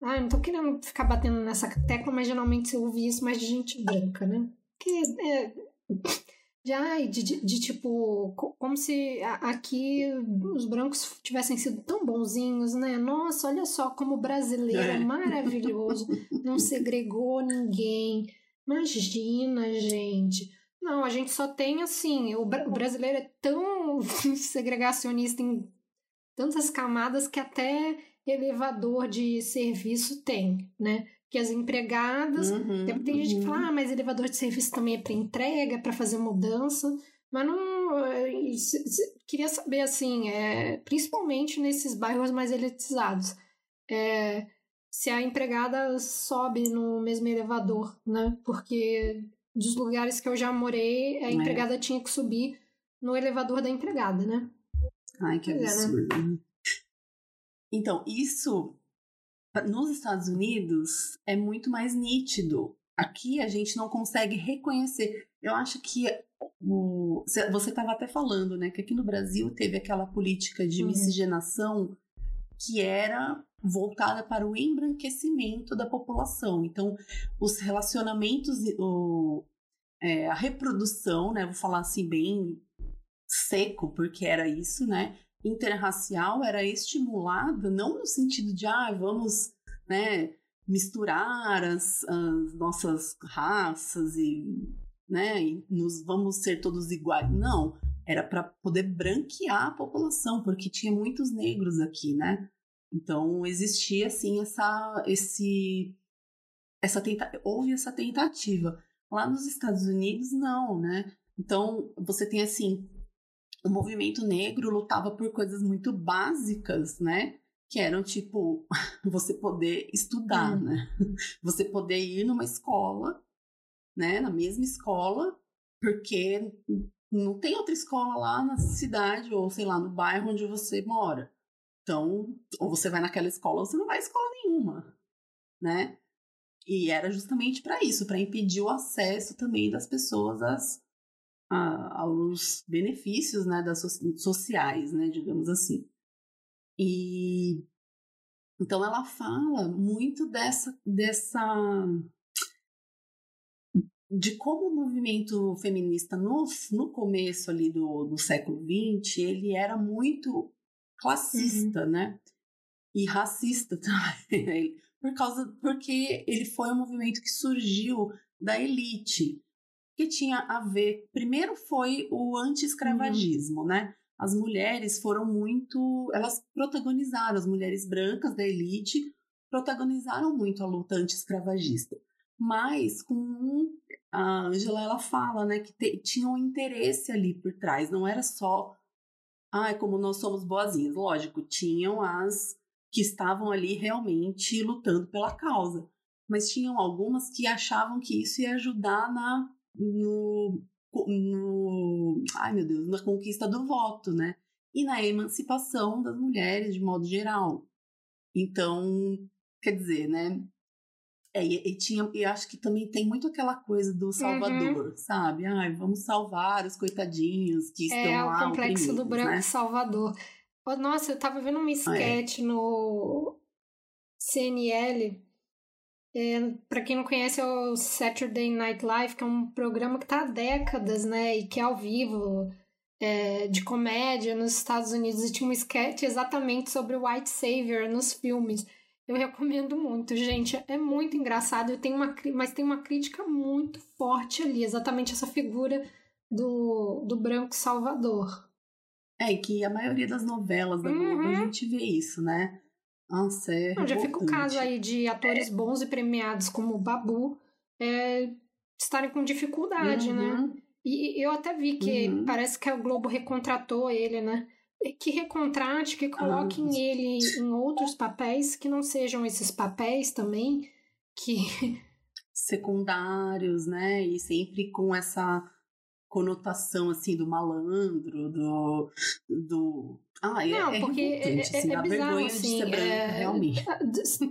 ah, não tô querendo ficar batendo nessa tecla, mas geralmente você ouve isso mais de gente branca, né? Que é. Já de, de, de, tipo, como se aqui os brancos tivessem sido tão bonzinhos, né? Nossa, olha só como brasileiro é maravilhoso, não segregou ninguém. Imagina, gente. Não, a gente só tem assim, o, o brasileiro é tão [LAUGHS] segregacionista em tantas camadas que até elevador de serviço tem, né? Que as empregadas. Uhum, tem, tem uhum. gente que fala, uhum. ah, mas elevador de serviço também é para entrega, para fazer mudança. Mas não. É, queria saber, assim, é, principalmente nesses bairros mais elitizados, é, se a empregada sobe no mesmo elevador, né? Porque dos lugares que eu já morei, a é. empregada é. tinha que subir no elevador da empregada, né? Ai, que absurdo. É, né? Então, isso nos Estados Unidos é muito mais nítido. Aqui a gente não consegue reconhecer. Eu acho que o, você estava até falando, né, que aqui no Brasil teve aquela política de uhum. miscigenação que era voltada para o embranquecimento da população. Então, os relacionamentos, o, é, a reprodução, né, vou falar assim bem seco, porque era isso, né, interracial era estimulada não no sentido de ah, vamos né, misturar as, as nossas raças e, né, e nos vamos ser todos iguais. Não, era para poder branquear a população, porque tinha muitos negros aqui, né? Então existia assim essa esse essa tenta houve essa tentativa. Lá nos Estados Unidos não, né? Então você tem assim o movimento negro lutava por coisas muito básicas, né? Que eram tipo [LAUGHS] você poder estudar, uhum. né? Você poder ir numa escola, né? Na mesma escola, porque não tem outra escola lá na cidade ou sei lá no bairro onde você mora. Então, ou você vai naquela escola ou você não vai a escola nenhuma, né? E era justamente para isso, para impedir o acesso também das pessoas às, a, aos benefícios né, das so, sociais, né, digamos assim. E então ela fala muito dessa dessa de como o movimento feminista no, no começo ali do, do século XX ele era muito classista, uhum. né? e racista [LAUGHS] também, por causa porque ele foi um movimento que surgiu da elite, que tinha a ver, primeiro foi o anti-escravagismo, uhum. né? As mulheres foram muito, elas protagonizaram, as mulheres brancas da elite protagonizaram muito a luta anti-escravagista. Mas com a Angela ela fala, né, que te, tinha um interesse ali por trás, não era só ah, como nós somos boazinhas. Lógico, tinham as que estavam ali realmente lutando pela causa, mas tinham algumas que achavam que isso ia ajudar na no, no ai meu Deus, na conquista do voto, né? E na emancipação das mulheres de modo geral. Então, quer dizer, né? É, e, e, tinha, e acho que também tem muito aquela coisa do Salvador, uhum. sabe? Ai, vamos salvar os coitadinhos que é, estão lá. É o complexo do branco né? Salvador. Nossa, eu tava vendo um sketch é. no CNL. É, para quem não conhece, é o Saturday Night Live, que é um programa que tá há décadas, né? E que é ao vivo, é, de comédia nos Estados Unidos. E tinha um sketch exatamente sobre o White Savior nos filmes. Eu recomendo muito, gente. É muito engraçado. Eu tenho uma, mas tem uma crítica muito forte ali, exatamente essa figura do, do branco salvador. É, que a maioria das novelas da Globo uhum. a gente vê isso, né? É. Não, já fica o caso aí de atores bons e premiados como o Babu é, estarem com dificuldade, né? uhum. né? E eu até vi que uhum. parece que a Globo recontratou ele, né? que recontrate, que coloquem ah, ele em outros papéis que não sejam esses papéis também, que. [LAUGHS] Secundários, né? E sempre com essa conotação assim do malandro, do. do... Ah, é, não, é porque é, assim, é, é bizarro, assim, branca, é, realmente.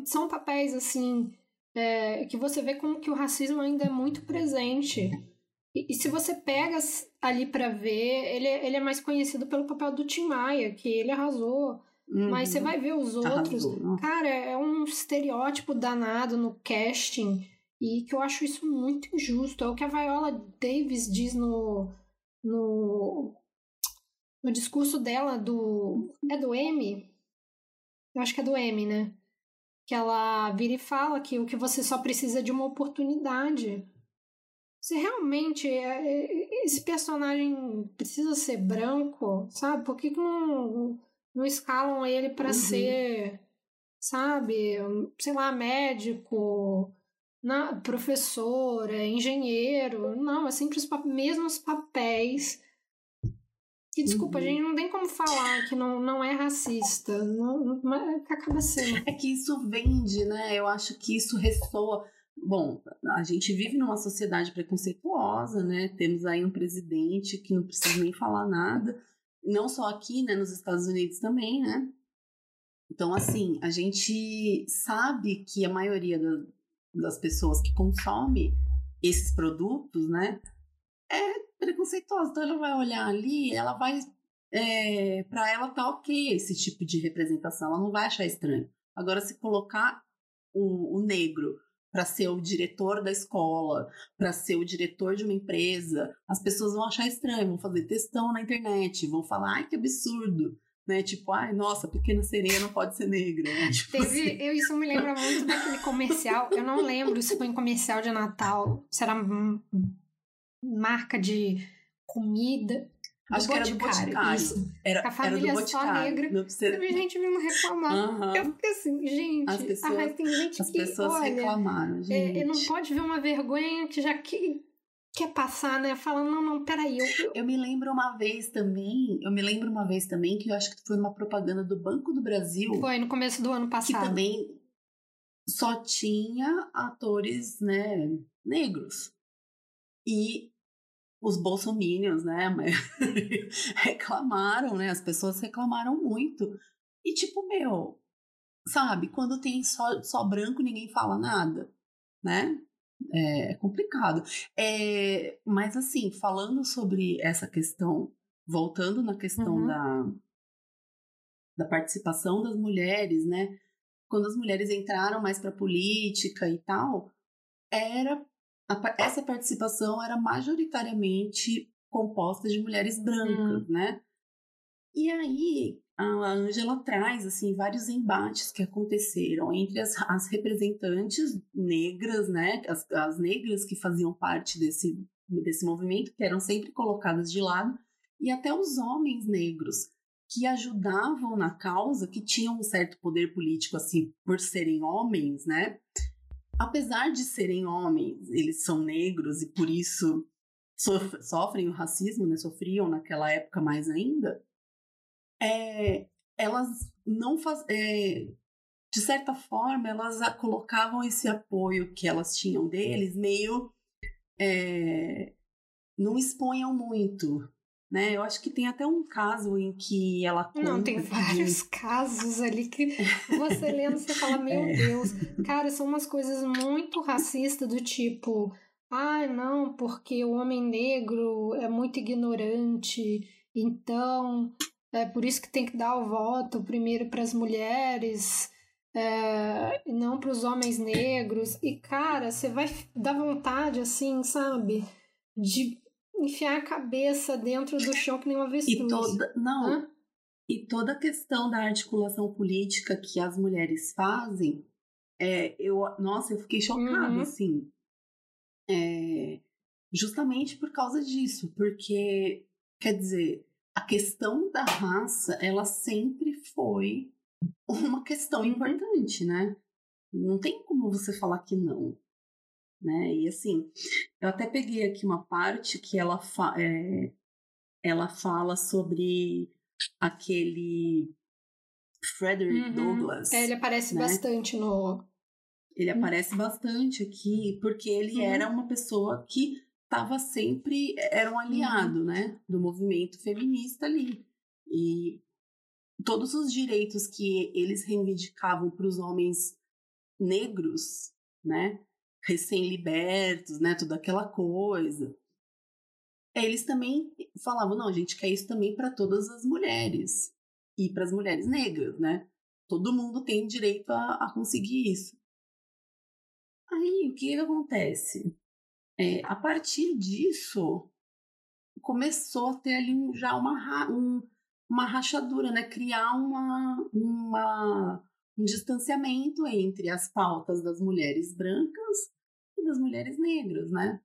São papéis assim é, que você vê como que o racismo ainda é muito presente. E, e se você pega ali para ver, ele, é, ele é mais conhecido pelo papel do Tim Maia, que ele arrasou. Uhum. Mas você vai ver os outros. Arrasou, cara, é um estereótipo danado no casting. E que eu acho isso muito injusto. É o que a Viola Davis diz no. no. No discurso dela do. É do M? Eu acho que é do M, né? Que ela vira e fala que o que você só precisa é de uma oportunidade se realmente é, é, esse personagem precisa ser branco, sabe? Por que, que não, não escalam ele para uhum. ser, sabe, sei lá, médico, na, professor, é, engenheiro? Não, é sempre os mesmos papéis. E desculpa, uhum. a gente não tem como falar que não, não é racista. Não, não, acaba sendo. É que isso vende, né? Eu acho que isso ressoa Bom, a gente vive numa sociedade preconceituosa, né? Temos aí um presidente que não precisa nem falar nada, não só aqui, né? Nos Estados Unidos também, né? Então, assim, a gente sabe que a maioria da, das pessoas que consome esses produtos, né, é preconceituosa. Então, ela vai olhar ali, ela vai. É, para ela tá ok esse tipo de representação, ela não vai achar estranho. Agora, se colocar o, o negro para ser o diretor da escola, para ser o diretor de uma empresa, as pessoas vão achar estranho, vão fazer textão na internet, vão falar, ai que absurdo. Né? Tipo, ai, nossa, pequena sereia não pode ser negra. Né? [LAUGHS] Tipo Teve, assim. eu, isso me lembra muito daquele comercial. Eu não lembro se foi um comercial de Natal, se era marca de comida. Acho que era do Boticário. Isso. Era, a família era do só negra. Não precisa... Teve gente vindo reclamar. Uhum. Eu fiquei assim, gente. As pessoas, ah, tem gente as que, pessoas olha, reclamaram, gente. É, não pode ver uma vergonha que já que, quer passar, né? Falando, não, não, peraí. Eu, eu me lembro uma vez também, eu me lembro uma vez também que eu acho que foi uma propaganda do Banco do Brasil. Foi, no começo do ano passado. Que também só tinha atores, né, negros. E os bolsominions, né, [LAUGHS] reclamaram, né, as pessoas reclamaram muito. E tipo, meu, sabe, quando tem só, só branco ninguém fala nada, né? É complicado. É, mas assim, falando sobre essa questão, voltando na questão uhum. da, da participação das mulheres, né? Quando as mulheres entraram mais para política e tal, era essa participação era majoritariamente composta de mulheres brancas, hum. né? E aí, a Angela traz assim vários embates que aconteceram entre as, as representantes negras, né, as, as negras que faziam parte desse, desse movimento, que eram sempre colocadas de lado, e até os homens negros que ajudavam na causa, que tinham um certo poder político assim por serem homens, né? Apesar de serem homens, eles são negros e por isso sofrem o racismo, né? Sofriam naquela época mais ainda é, elas não faz, é, de certa forma, elas colocavam esse apoio que elas tinham deles meio é, não exponham muito, né? Eu acho que tem até um caso em que ela Não, tem vários que... [LAUGHS] casos ali que você lendo você fala, [LAUGHS] meu é. Deus, cara, são umas coisas muito racistas do tipo, ah, não, porque o homem negro é muito ignorante, então é por isso que tem que dar o voto primeiro para as mulheres é, e não para os homens negros. E, cara, você vai dar vontade, assim, sabe? De enfiar a cabeça dentro do chão que nem uma avestruz. E toda, não, Hã? e toda a questão da articulação política que as mulheres fazem, é, eu, nossa, eu fiquei chocada, uhum. assim. É, justamente por causa disso, porque, quer dizer, a questão da raça, ela sempre foi uma questão uhum. importante, né? Não tem como você falar que não. Né? E assim, eu até peguei aqui uma parte que ela, fa é, ela fala sobre aquele Frederick uhum. Douglass. É, ele aparece né? bastante no. Ele uhum. aparece bastante aqui porque ele uhum. era uma pessoa que estava sempre era um aliado, uhum. né, do movimento feminista ali. E todos os direitos que eles reivindicavam para os homens negros, né, recém-libertos, né, toda aquela coisa. Eles também falavam, não, a gente quer isso também para todas as mulheres e para as mulheres negras, né? Todo mundo tem direito a, a conseguir isso. Aí, o que, que acontece? É, a partir disso, começou a ter ali já uma, um, uma rachadura, né? criar uma, uma, um distanciamento entre as pautas das mulheres brancas e das mulheres negras, né?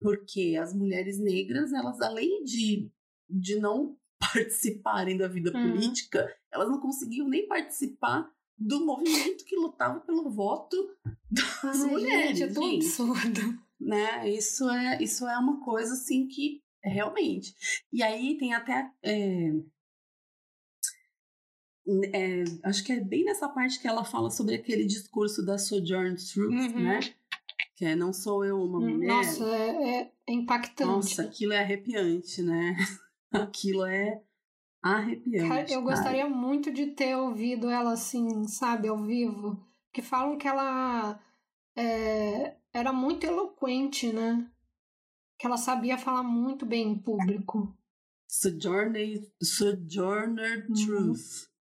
Porque as mulheres negras, elas além de, de não [LAUGHS] participarem da vida uhum. política, elas não conseguiam nem participar do movimento que lutava pelo voto das Ai, mulheres. Gente, é tão gente. absurdo né? Isso é, isso é uma coisa assim que realmente. E aí tem até. É, é, acho que é bem nessa parte que ela fala sobre aquele discurso da Sojourner Truth, uhum. né? Que é não sou eu uma hum, mulher. Nossa, é, é impactante. Nossa, aquilo é arrepiante, né? [LAUGHS] aquilo é arrepiante. Cara, eu gostaria cara. muito de ter ouvido ela assim, sabe, ao vivo. Que falam que ela é, era muito eloquente, né? Que ela sabia falar muito bem em público. Sojourner, Sojourner uhum. Truth.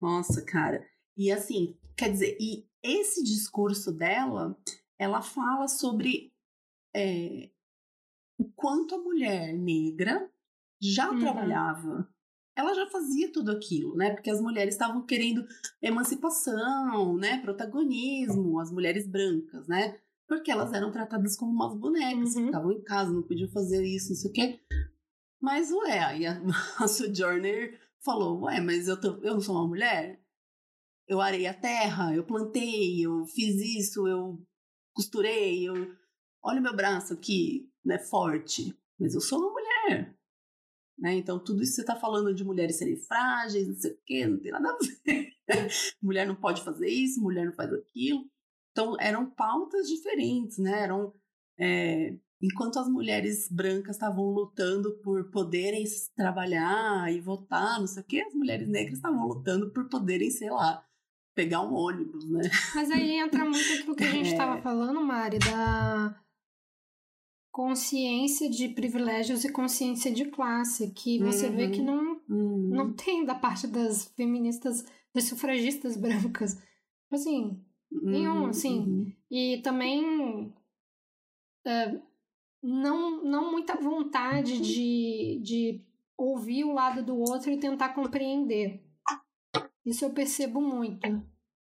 Nossa, cara. E assim, quer dizer, e esse discurso dela, ela fala sobre é, o quanto a mulher negra já uhum. trabalhava ela já fazia tudo aquilo, né? Porque as mulheres estavam querendo emancipação, né? Protagonismo, as mulheres brancas, né? Porque elas eram tratadas como umas bonecas, uhum. ficavam em casa, não podiam fazer isso, não sei o quê. Mas, ué, aí a, [LAUGHS] a Sojourner falou, ué, mas eu, tô, eu não sou uma mulher? Eu arei a terra, eu plantei, eu fiz isso, eu costurei, eu... Olha o meu braço aqui, né, forte. Mas eu sou uma mulher. Né? Então, tudo isso você está falando de mulheres serem frágeis, não sei o quê, não tem nada a ver. [LAUGHS] mulher não pode fazer isso, mulher não faz aquilo. Então, eram pautas diferentes, né? Eram, é, enquanto as mulheres brancas estavam lutando por poderem trabalhar e votar, não sei o quê, as mulheres negras estavam lutando por poderem, sei lá, pegar um ônibus, né? Mas aí entra muito aquilo que a gente estava [LAUGHS] é... falando, Mari, da consciência de privilégios e consciência de classe, que você uhum. vê que não, uhum. não tem da parte das feministas, das sufragistas brancas. Assim, uhum. nenhum, assim. Uhum. E também é, não, não muita vontade de, de ouvir o lado do outro e tentar compreender. Isso eu percebo muito.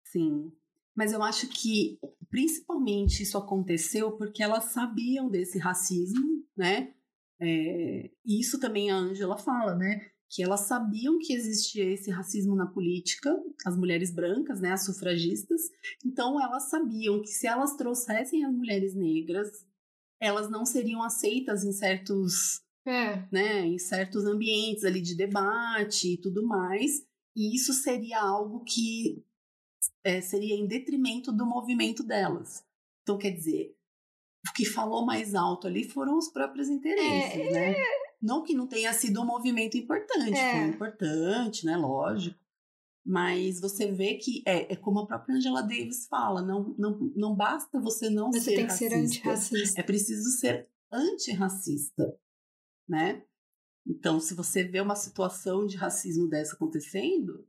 Sim. Mas eu acho que principalmente isso aconteceu porque elas sabiam desse racismo, né? É, isso também a Angela fala, né? Que elas sabiam que existia esse racismo na política, as mulheres brancas, né, as sufragistas. Então elas sabiam que se elas trouxessem as mulheres negras, elas não seriam aceitas em certos, é. né, em certos ambientes ali de debate e tudo mais. E isso seria algo que é, seria em detrimento do movimento delas. Então, quer dizer, o que falou mais alto ali foram os próprios interesses, é, né? É. Não que não tenha sido um movimento importante, é. foi importante, né? Lógico. Mas você vê que é, é, como a própria Angela Davis fala, não, não, não basta você não você ser tem racista. que ser antirracista. É preciso ser antirracista, né? Então, se você vê uma situação de racismo dessa acontecendo,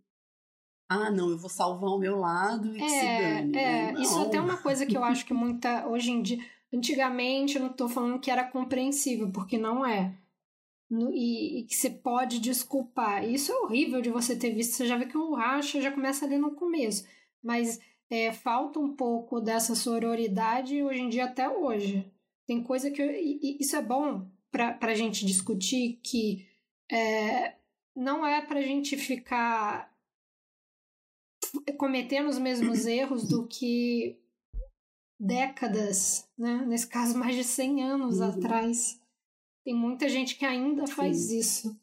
ah, não, eu vou salvar o meu lado e é, que se dane. É, né? isso até é uma coisa que eu acho que muita. Hoje em dia. Antigamente, eu não estou falando que era compreensível, porque não é. No, e, e, que você pode desculpar. Isso é horrível de você ter visto. Você já vê que o racha já começa ali no começo. Mas é, falta um pouco dessa sororidade hoje em dia até hoje. Tem coisa que. Eu, e, isso é bom para a gente discutir que é, não é para a gente ficar cometendo os mesmos [COUGHS] erros do que décadas, né? nesse caso mais de 100 anos uhum. atrás. Tem muita gente que ainda faz Sim. isso.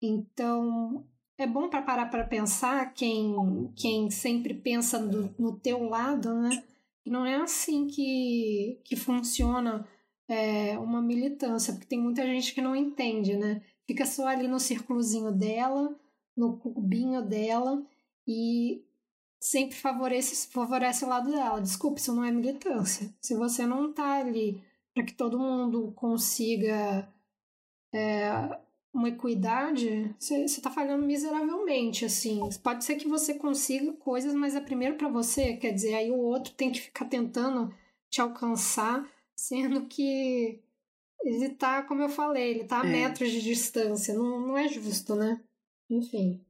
Então, é bom para parar para pensar quem, quem sempre pensa do, no teu lado, né? Que não é assim que, que funciona é, uma militância, porque tem muita gente que não entende, né? Fica só ali no círculozinho dela, no cubinho dela, e sempre favorece, favorece o lado dela. Desculpe, isso não é militância. Se você não tá ali para que todo mundo consiga é, uma equidade, você está falhando miseravelmente, assim. Pode ser que você consiga coisas, mas é primeiro para você, quer dizer, aí o outro tem que ficar tentando te alcançar, [LAUGHS] sendo que ele tá, como eu falei, ele tá a é. metros de distância. Não, não é justo, né? Enfim.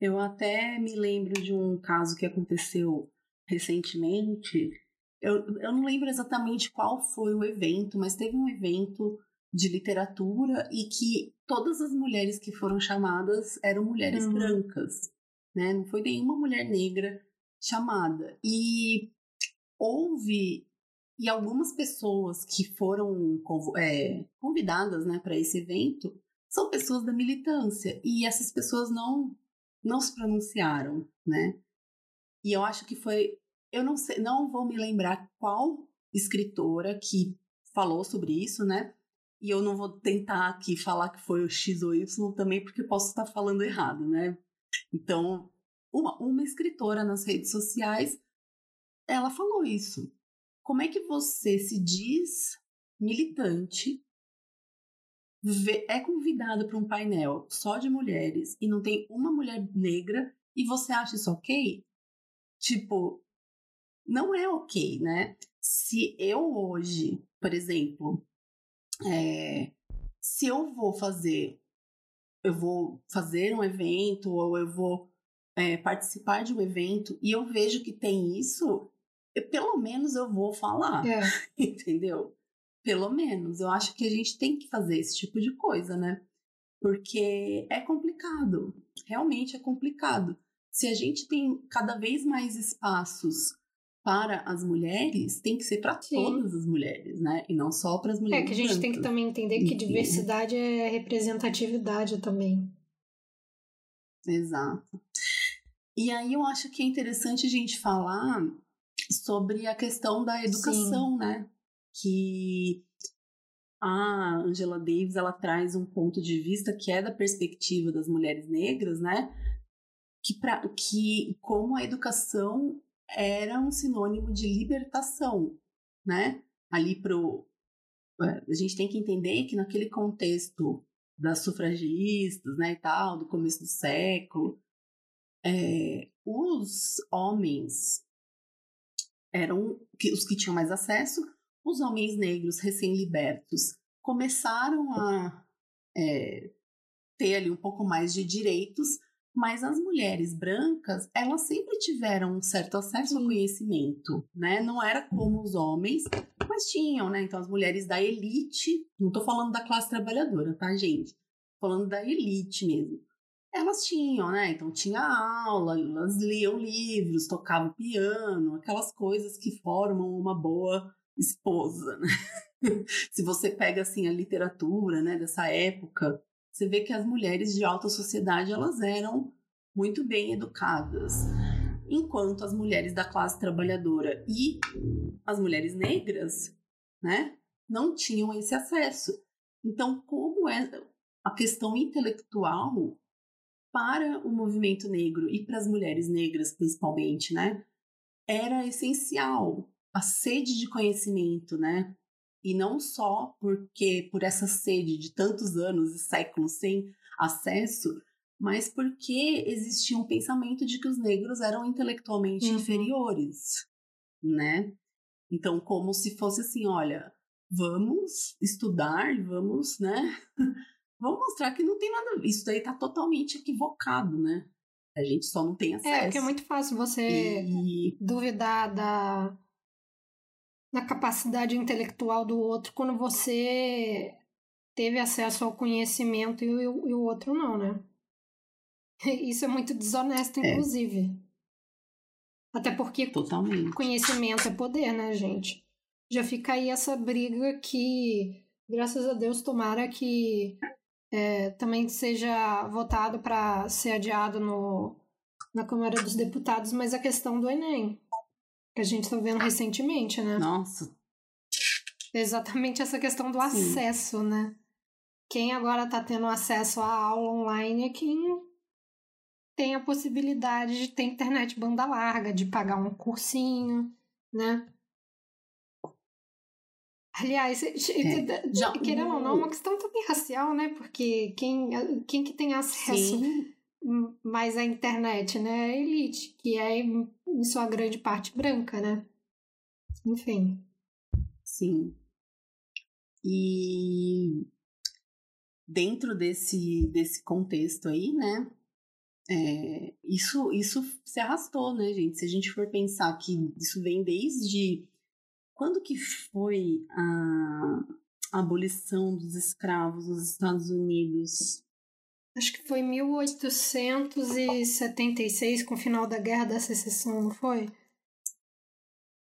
Eu até me lembro de um caso que aconteceu recentemente. Eu, eu não lembro exatamente qual foi o evento, mas teve um evento de literatura e que todas as mulheres que foram chamadas eram mulheres uhum. brancas, né? Não foi nenhuma mulher negra chamada. E houve e algumas pessoas que foram é, convidadas, né, para esse evento são pessoas da militância e essas pessoas não não se pronunciaram, né? E eu acho que foi, eu não sei, não vou me lembrar qual escritora que falou sobre isso, né? E eu não vou tentar aqui falar que foi o X ou Y também, porque posso estar falando errado, né? Então, uma, uma escritora nas redes sociais, ela falou isso. Como é que você se diz militante é convidado para um painel só de mulheres e não tem uma mulher negra e você acha isso ok? Tipo, não é ok, né? Se eu hoje, por exemplo, é, se eu vou fazer, eu vou fazer um evento ou eu vou é, participar de um evento e eu vejo que tem isso, eu, pelo menos eu vou falar, é. [LAUGHS] entendeu? Pelo menos. Eu acho que a gente tem que fazer esse tipo de coisa, né? Porque é complicado. Realmente é complicado. Se a gente tem cada vez mais espaços para as mulheres, tem que ser para todas as mulheres, né? E não só para as mulheres. É que a gente brancas. tem que também entender que diversidade é representatividade também. Exato. E aí eu acho que é interessante a gente falar sobre a questão da educação, Sim. né? que a Angela Davis ela traz um ponto de vista que é da perspectiva das mulheres negras, né? Que, pra, que como a educação era um sinônimo de libertação, né? Ali pro é, a gente tem que entender que naquele contexto das sufragistas, né, e tal, do começo do século, é, os homens eram os que tinham mais acesso os homens negros recém-libertos começaram a é, ter ali um pouco mais de direitos, mas as mulheres brancas, elas sempre tiveram um certo acesso ao conhecimento, né? Não era como os homens, mas tinham, né? Então as mulheres da elite, não tô falando da classe trabalhadora, tá, gente? Tô falando da elite mesmo. Elas tinham, né? Então tinha aula, elas liam livros, tocavam piano, aquelas coisas que formam uma boa esposa, né? [LAUGHS] Se você pega assim a literatura, né, dessa época, você vê que as mulheres de alta sociedade elas eram muito bem educadas, enquanto as mulheres da classe trabalhadora e as mulheres negras, né, não tinham esse acesso. Então, como é a questão intelectual para o movimento negro e para as mulheres negras principalmente, né, era essencial a sede de conhecimento, né? E não só porque por essa sede de tantos anos e séculos sem acesso, mas porque existia um pensamento de que os negros eram intelectualmente uhum. inferiores, né? Então, como se fosse assim, olha, vamos estudar, vamos, né? [LAUGHS] vamos mostrar que não tem nada, isso daí tá totalmente equivocado, né? A gente só não tem acesso. É, porque é muito fácil você e... duvidar da na capacidade intelectual do outro quando você teve acesso ao conhecimento e o, e o outro não, né? [LAUGHS] Isso é muito desonesto, é. inclusive. É. Até porque Totalmente. conhecimento é poder, né, gente? Já fica aí essa briga que, graças a Deus, tomara que é, também seja votado para ser adiado no, na Câmara dos Deputados, mas a questão do Enem que a gente está vendo recentemente, né? Nossa. Exatamente essa questão do Sim. acesso, né? Quem agora está tendo acesso à aula online é quem tem a possibilidade de ter internet banda larga, de pagar um cursinho, né? Aliás, é, querendo ou não, é uma questão também racial, né? Porque quem, quem que tem acesso Sim mais a internet, né? A elite, que é em sua grande parte branca, né? Enfim. Sim. E dentro desse, desse contexto aí, né? É, isso, isso se arrastou, né, gente? Se a gente for pensar que isso vem desde. Quando que foi a abolição dos escravos nos Estados Unidos? Acho que foi 1876, com o final da Guerra da Secessão, não foi?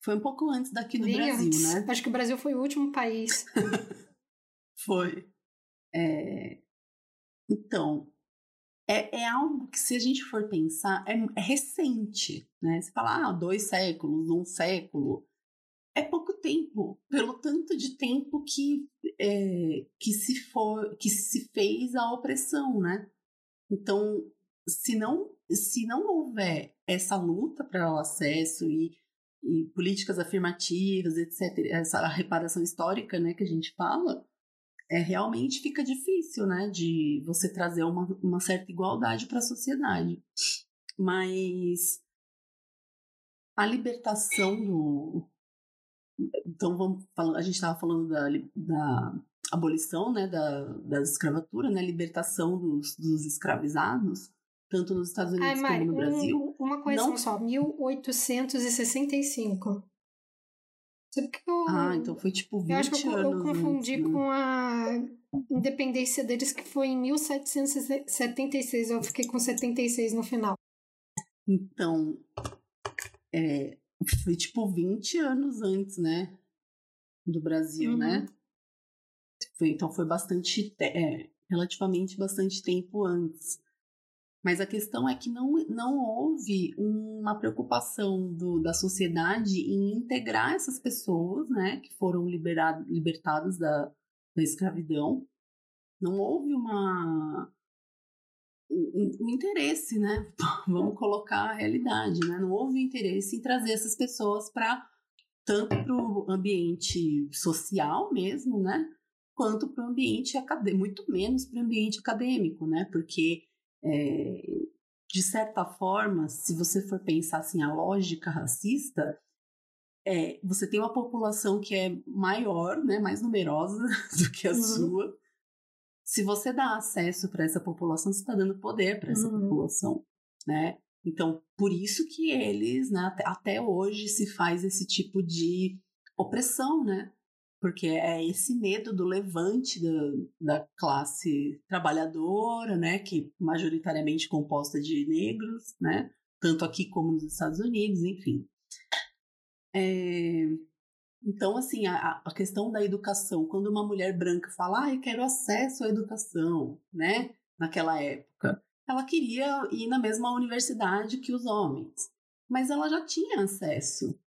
Foi um pouco antes daqui do Brasil, antes. né? Acho que o Brasil foi o último país. [LAUGHS] foi. É... Então, é, é, algo que, se a gente for pensar, é, é recente, né? Você fala, ah, dois séculos, um século é pouco tempo, pelo tanto de tempo que, é, que, se for, que se fez a opressão, né? Então, se não, se não houver essa luta para o acesso e, e políticas afirmativas, etc., essa reparação histórica né, que a gente fala, é, realmente fica difícil né, de você trazer uma, uma certa igualdade para a sociedade. Mas a libertação do, então vamos falar, a gente estava falando da, da abolição, né, da, da escravatura, né, libertação dos, dos escravizados, tanto nos Estados Unidos Ai, Mari, como no Brasil. Um, uma coisa não... só, 1865. Eu, ah, então foi tipo 20 eu acho que eu, eu confundi né? com a independência deles, que foi em 1776. Eu fiquei com 76 no final. Então, é, foi tipo 20 anos antes, né? Do Brasil, né? uhum. né? Foi, então foi bastante, é, relativamente bastante tempo antes. Mas a questão é que não, não houve uma preocupação do, da sociedade em integrar essas pessoas, né, que foram liberado, libertadas da, da escravidão. Não houve uma, o, interesse, né? [LAUGHS] Vamos colocar a realidade, né? Não houve interesse em trazer essas pessoas para tanto para o ambiente social mesmo, né? Quanto para o ambiente acadêmico, muito menos para o ambiente acadêmico, né? Porque é, de certa forma, se você for pensar assim a lógica racista, é, você tem uma população que é maior, né, mais numerosa [LAUGHS] do que a uhum. sua, se você dá acesso para essa população, você está dando poder para essa uhum. população, né? Então, por isso que eles, né, até hoje se faz esse tipo de opressão, né? Porque é esse medo do levante da, da classe trabalhadora, né, que majoritariamente composta de negros, né, tanto aqui como nos Estados Unidos, enfim. É, então, assim, a, a, questão da educação, quando uma mulher branca fala, ah, eu quero acesso à educação, né, naquela época, ela queria ir na mesma universidade que os homens, mas ela já tinha acesso,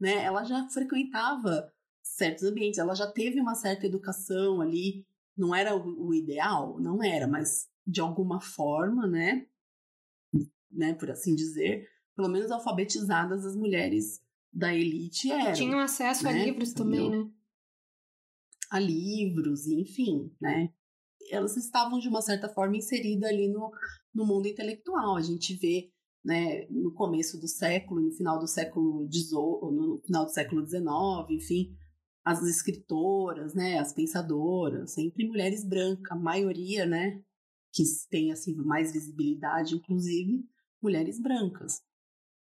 né, ela já frequentava certos ambientes, ela já teve uma certa educação ali, não era o, o ideal, não era, mas de alguma forma, né, né, por assim dizer, pelo menos alfabetizadas as mulheres da elite eram. Tinham acesso né? a livros também, né? A livros, enfim, né? Elas estavam de uma certa forma inseridas ali no, no mundo intelectual. A gente vê, né, no começo do século, no final do século XVIII, no final do século XIX, enfim, as escritoras, né, as pensadoras, sempre mulheres brancas, a maioria, né, que tem assim mais visibilidade, inclusive mulheres brancas.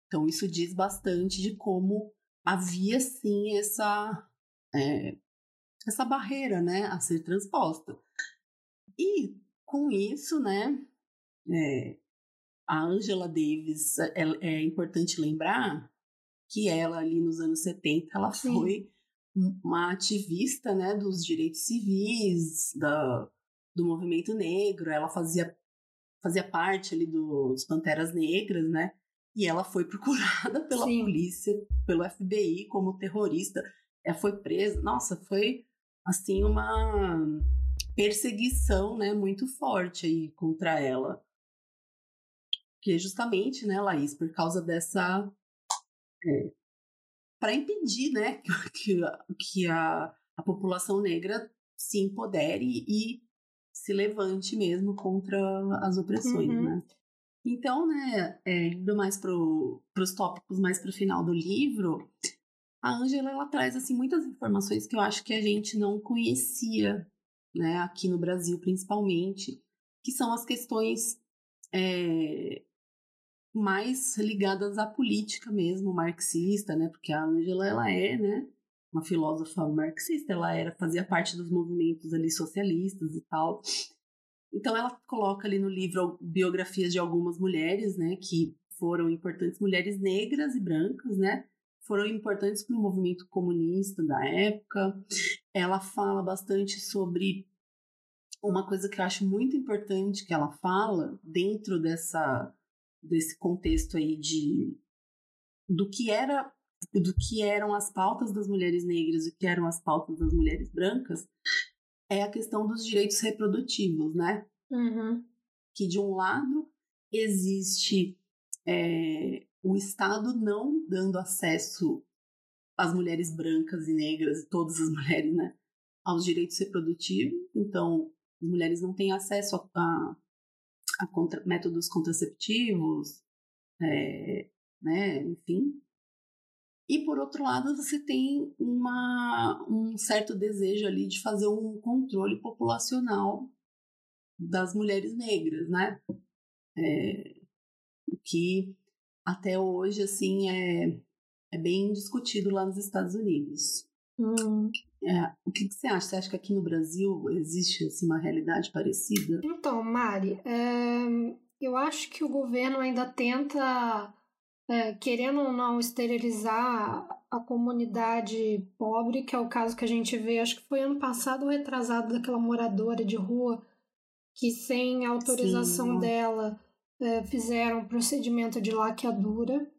Então, isso diz bastante de como havia sim essa, é, essa barreira né, a ser transposta. E com isso, né, é, a Angela Davis, é, é, importante lembrar que ela ali nos anos 70, ela sim. foi uma ativista né, dos direitos civis, da, do movimento negro, ela fazia, fazia parte ali dos Panteras Negras, né? E ela foi procurada [LAUGHS] pela Sim. polícia, pelo FBI como terrorista. Ela foi presa. Nossa, foi assim uma perseguição, né, muito forte aí contra ela. Que justamente, né, Laís, por causa dessa é, para impedir, né, [LAUGHS] que, que a, a população negra se empodere e se levante mesmo contra as opressões, uhum. né? Então, né, é, indo mais para os tópicos mais para o final do livro, a Ângela ela traz assim muitas informações que eu acho que a gente não conhecia, né, aqui no Brasil principalmente, que são as questões é, mais ligadas à política mesmo, marxista, né, porque a Ângela ela é, né, uma filósofa marxista, ela era fazia parte dos movimentos ali socialistas e tal. Então ela coloca ali no livro biografias de algumas mulheres, né, que foram importantes mulheres negras e brancas, né? Foram importantes para o movimento comunista da época. Ela fala bastante sobre uma coisa que eu acho muito importante que ela fala dentro dessa desse contexto aí de do que era do que eram as pautas das mulheres negras e o que eram as pautas das mulheres brancas, é a questão dos direitos reprodutivos, né? Uhum. Que de um lado existe é, o Estado não dando acesso às mulheres brancas e negras, todas as [LAUGHS] mulheres, né? Aos direitos reprodutivos. Então, as mulheres não têm acesso a, a, a contra, métodos contraceptivos, é, né? Enfim, e por outro lado, você tem uma, um certo desejo ali de fazer um controle populacional das mulheres negras, né? É, que até hoje, assim, é, é bem discutido lá nos Estados Unidos. Hum. É, o que, que, você acha? Você acha que aqui no Brasil existe assim, uma realidade parecida? Então, Mari, é, eu acho que o governo ainda tenta é, querendo ou não esterilizar a comunidade pobre, que é o caso que a gente vê, acho que foi ano passado ou retrasado daquela moradora de rua que sem autorização Sim. dela é, fizeram um procedimento de laqueadura.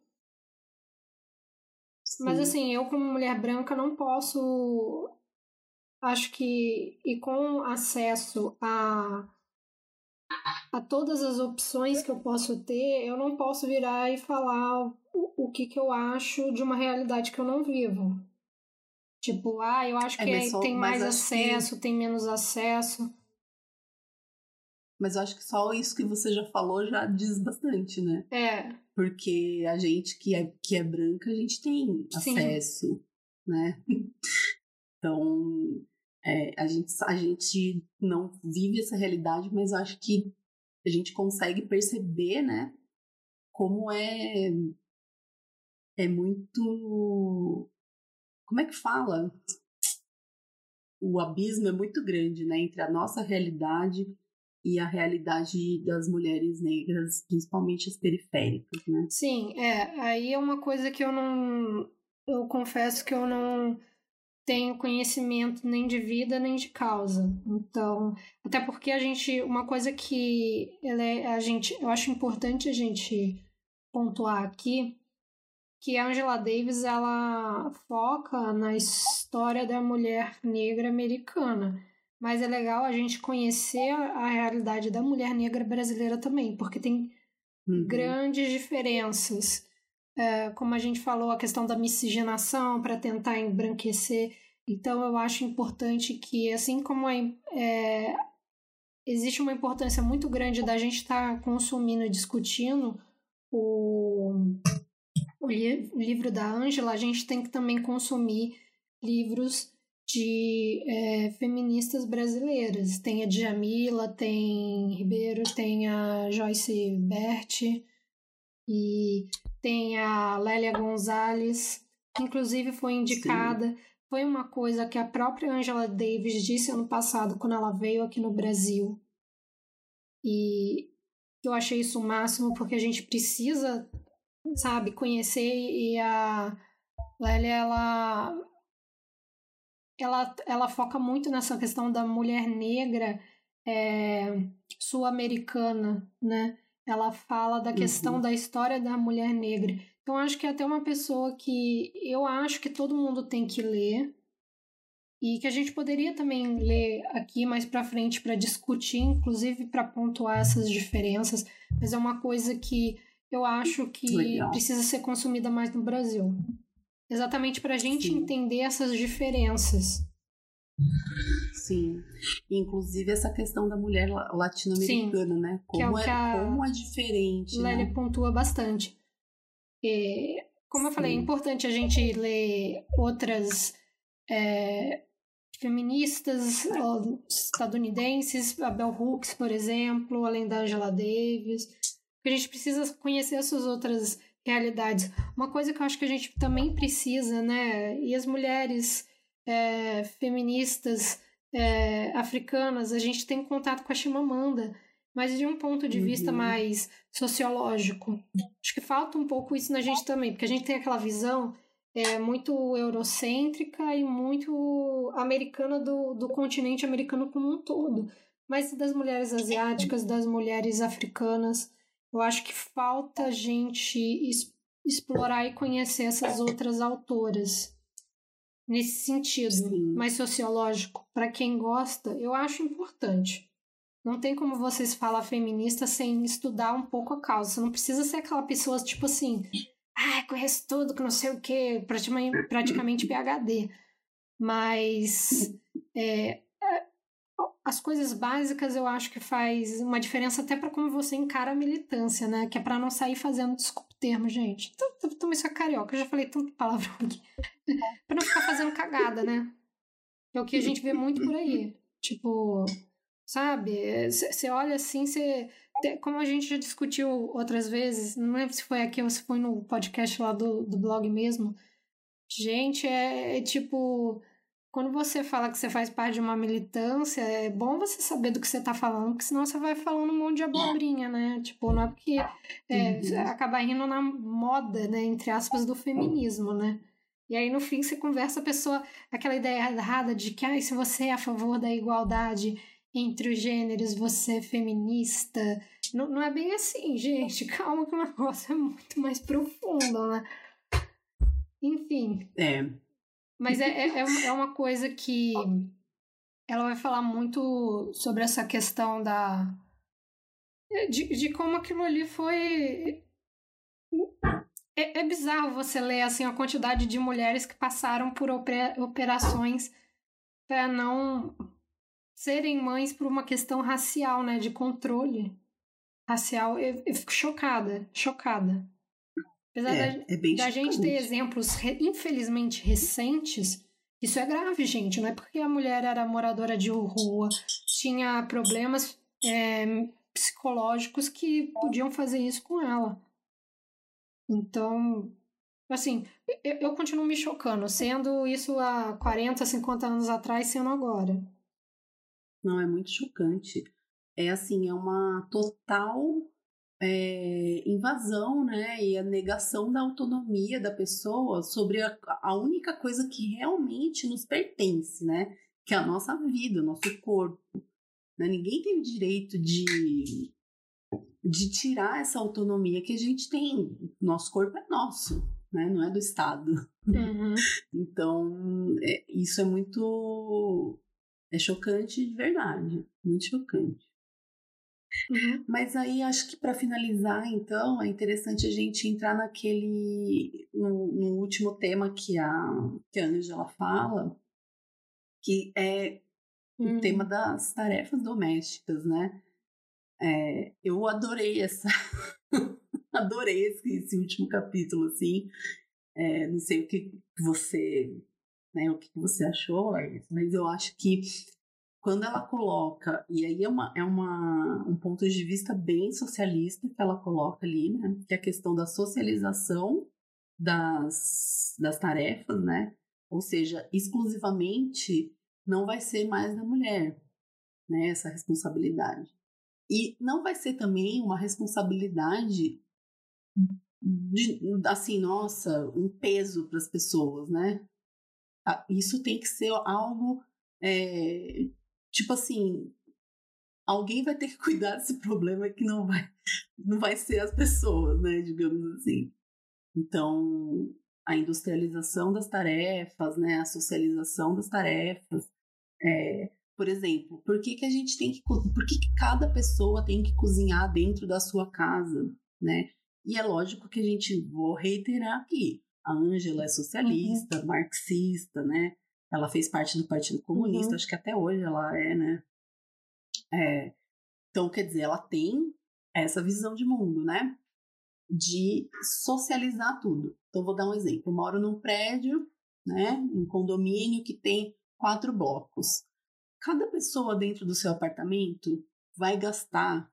Sim. Mas assim, eu como mulher branca não posso acho que e com acesso a a todas as opções que eu posso ter, eu não posso virar e falar o, o que, que eu acho de uma realidade que eu não vivo. Tipo, ah, eu acho é, que é, só, tem mais acesso, que... tem menos acesso. Mas eu acho que só isso que você já falou já diz bastante, né? É. Porque a gente que é, que é branca, a gente tem Sim. acesso, né? [LAUGHS] Então, É, a, gente, a gente não vive essa realidade, mas eu acho que a gente consegue perceber, né, como é é muito como é que fala? O abismo é muito grande, né, entre a nossa realidade e a realidade das mulheres negras, principalmente as periféricas, né? Sim, é. Aí é uma coisa que eu não. Eu confesso que eu não tenho conhecimento nem de vida nem de causa. Então, até porque a gente. Uma coisa que é, a gente, eu acho importante a gente pontuar aqui que a Angela Davis ela foca na história da mulher negra americana mas é legal a gente conhecer a realidade da mulher negra brasileira também, porque tem uhum. grandes diferenças. É, como a gente falou, a questão da miscigenação para tentar embranquecer. Então, eu acho importante que, assim como é, existe uma importância muito grande da gente estar tá consumindo e discutindo o, o, li, livro da Ângela, a gente tem que também consumir livros de é, feministas brasileiras. Tem a Djamila, tem Ribeiro, tem a Joyce Berti e tem a Lélia Gonzalez, que inclusive foi indicada. Sim. Foi uma coisa que a própria Angela Davis disse ano passado, quando ela veio aqui no Brasil. E eu achei isso o máximo, porque a gente precisa, sabe, conhecer e a Lélia, ela ela, ela foca muito nessa questão da mulher negra é, sul-americana, né? Ela fala da questão uhum. da história da mulher negra. Então, acho que é até uma pessoa que eu acho que todo mundo tem que ler e que a gente poderia também ler aqui mais para frente para discutir, inclusive para pontuar essas diferenças, mas é uma coisa que eu acho que Legal. precisa ser consumida mais no Brasil. Exatamente para a gente Sim. entender essas diferenças. Sim. Inclusive essa questão da mulher latino-americana, né? Como, que é, é, como é diferente. Lélia né? pontua bastante. E, como Sim. eu falei, é importante a gente ler outras é, feministas estadunidenses, a Bell Hooks, por exemplo, além da Angela Davis. A gente precisa conhecer essas outras realidades. Uma coisa que eu acho que a gente também precisa, né? E as mulheres é, feministas é, africanas, a gente tem contato com a Chimamanda, mas de um ponto de uhum. vista mais sociológico. Acho que falta um pouco isso na gente também, porque a gente tem aquela visão é, muito eurocêntrica e muito americana do, do continente americano como um todo. Mas das mulheres asiáticas, das mulheres africanas, eu acho que falta a gente explorar e conhecer essas outras autoras nesse sentido Sim. mais sociológico. Para quem gosta, eu acho importante. Não tem como vocês falar feminista sem estudar um pouco a causa. Você não precisa ser aquela pessoa tipo assim, ah, conheço tudo, que não sei o que, praticamente, praticamente PhD. Mas é, as coisas básicas eu acho que faz uma diferença até para como você encara a militância, né? Que é para não sair fazendo, desculpa o termo, gente. Toma isso é carioca, eu já falei tanto palavrão aqui. [LAUGHS] para não ficar fazendo cagada, né? É o que a gente vê muito por aí. Tipo, sabe? Você olha assim, você. Como a gente já discutiu outras vezes, não lembro se foi aqui ou se foi no podcast lá do, do blog mesmo. Gente, é, é tipo quando você fala que você faz parte de uma militância, é bom você saber do que você está falando, porque senão você vai falando um monte de abobrinha, né? Tipo, não é porque é, uhum. acaba rindo na moda, né, entre aspas, do feminismo, né? E aí, no fim, você conversa a pessoa, aquela ideia errada de que, ah, se você é a favor da igualdade entre os gêneros, você é feminista. Não, não é bem assim, gente. [LAUGHS] Calma que o negócio é muito mais profundo, né? Enfim. É, mas é, é, é, é uma coisa que ela vai falar muito sobre essa questão da. De, de como aquilo ali foi. É, é, bizarro você ler assim, a quantidade de mulheres que passaram por operações para não serem mães por uma questão racial, né? De controle racial. Eu, eu fico chocada, chocada. Apesar é, da, é da gente ter exemplos, infelizmente, recentes Isso é grave, gente. Não é porque a mulher era moradora de rua, tinha problemas é, psicológicos que podiam fazer isso com ela. Então, assim, eu, eu continuo me chocando, sendo isso há 40, 50 anos atrás, sendo agora. Não, é muito chocante. É assim, é uma total é, invasão, né? E a negação da autonomia da pessoa sobre a, a única coisa que realmente nos pertence, né? Que é a nossa vida, o nosso corpo. Né? Ninguém tem o direito de, de tirar essa autonomia que a gente tem. Nosso corpo é nosso, né? não é do Estado. Uhum. [LAUGHS] então, é, isso é muito. É chocante de verdade. Muito chocante. Uhum. Mas aí acho que para finalizar, então, é interessante a gente entrar naquele. no, no último tema que a, que a Angela fala, que é Uhum. o tema das tarefas domésticas, né? É, eu adorei essa. [LAUGHS] adorei esse, esse, último capítulo, assim. É, não sei o que você. Né, o que você achou, mas eu acho que quando ela coloca, e aí é, uma, é uma, um ponto de vista bem socialista que ela coloca ali, né? Que é a questão da socialização das, das tarefas, né? Ou seja, exclusivamente não vai ser mais da mulher, né? Essa responsabilidade. E não vai ser também uma responsabilidade de, assim, nossa, um peso para as pessoas, né? Isso tem que ser algo é, tipo assim, alguém vai ter que [LAUGHS] cuidar desse problema que não vai, não vai ser as pessoas, né? Digamos assim. Então, a industrialização das tarefas, né? A socialização das tarefas. É, por exemplo, por que, que a gente tem que. Por que, que cada pessoa tem que cozinhar dentro da sua casa, né? E é lógico que a gente, vou reiterar aqui, a Ângela é socialista, uhum. marxista, né? Ela fez parte do Partido Comunista, uhum. acho que até hoje ela é, né? É, então, quer dizer, ela tem essa visão de mundo, né? De socializar tudo. Então, vou dar um exemplo. Eu moro num prédio, né? Um condomínio que tem quatro blocos. Cada pessoa dentro do seu apartamento vai gastar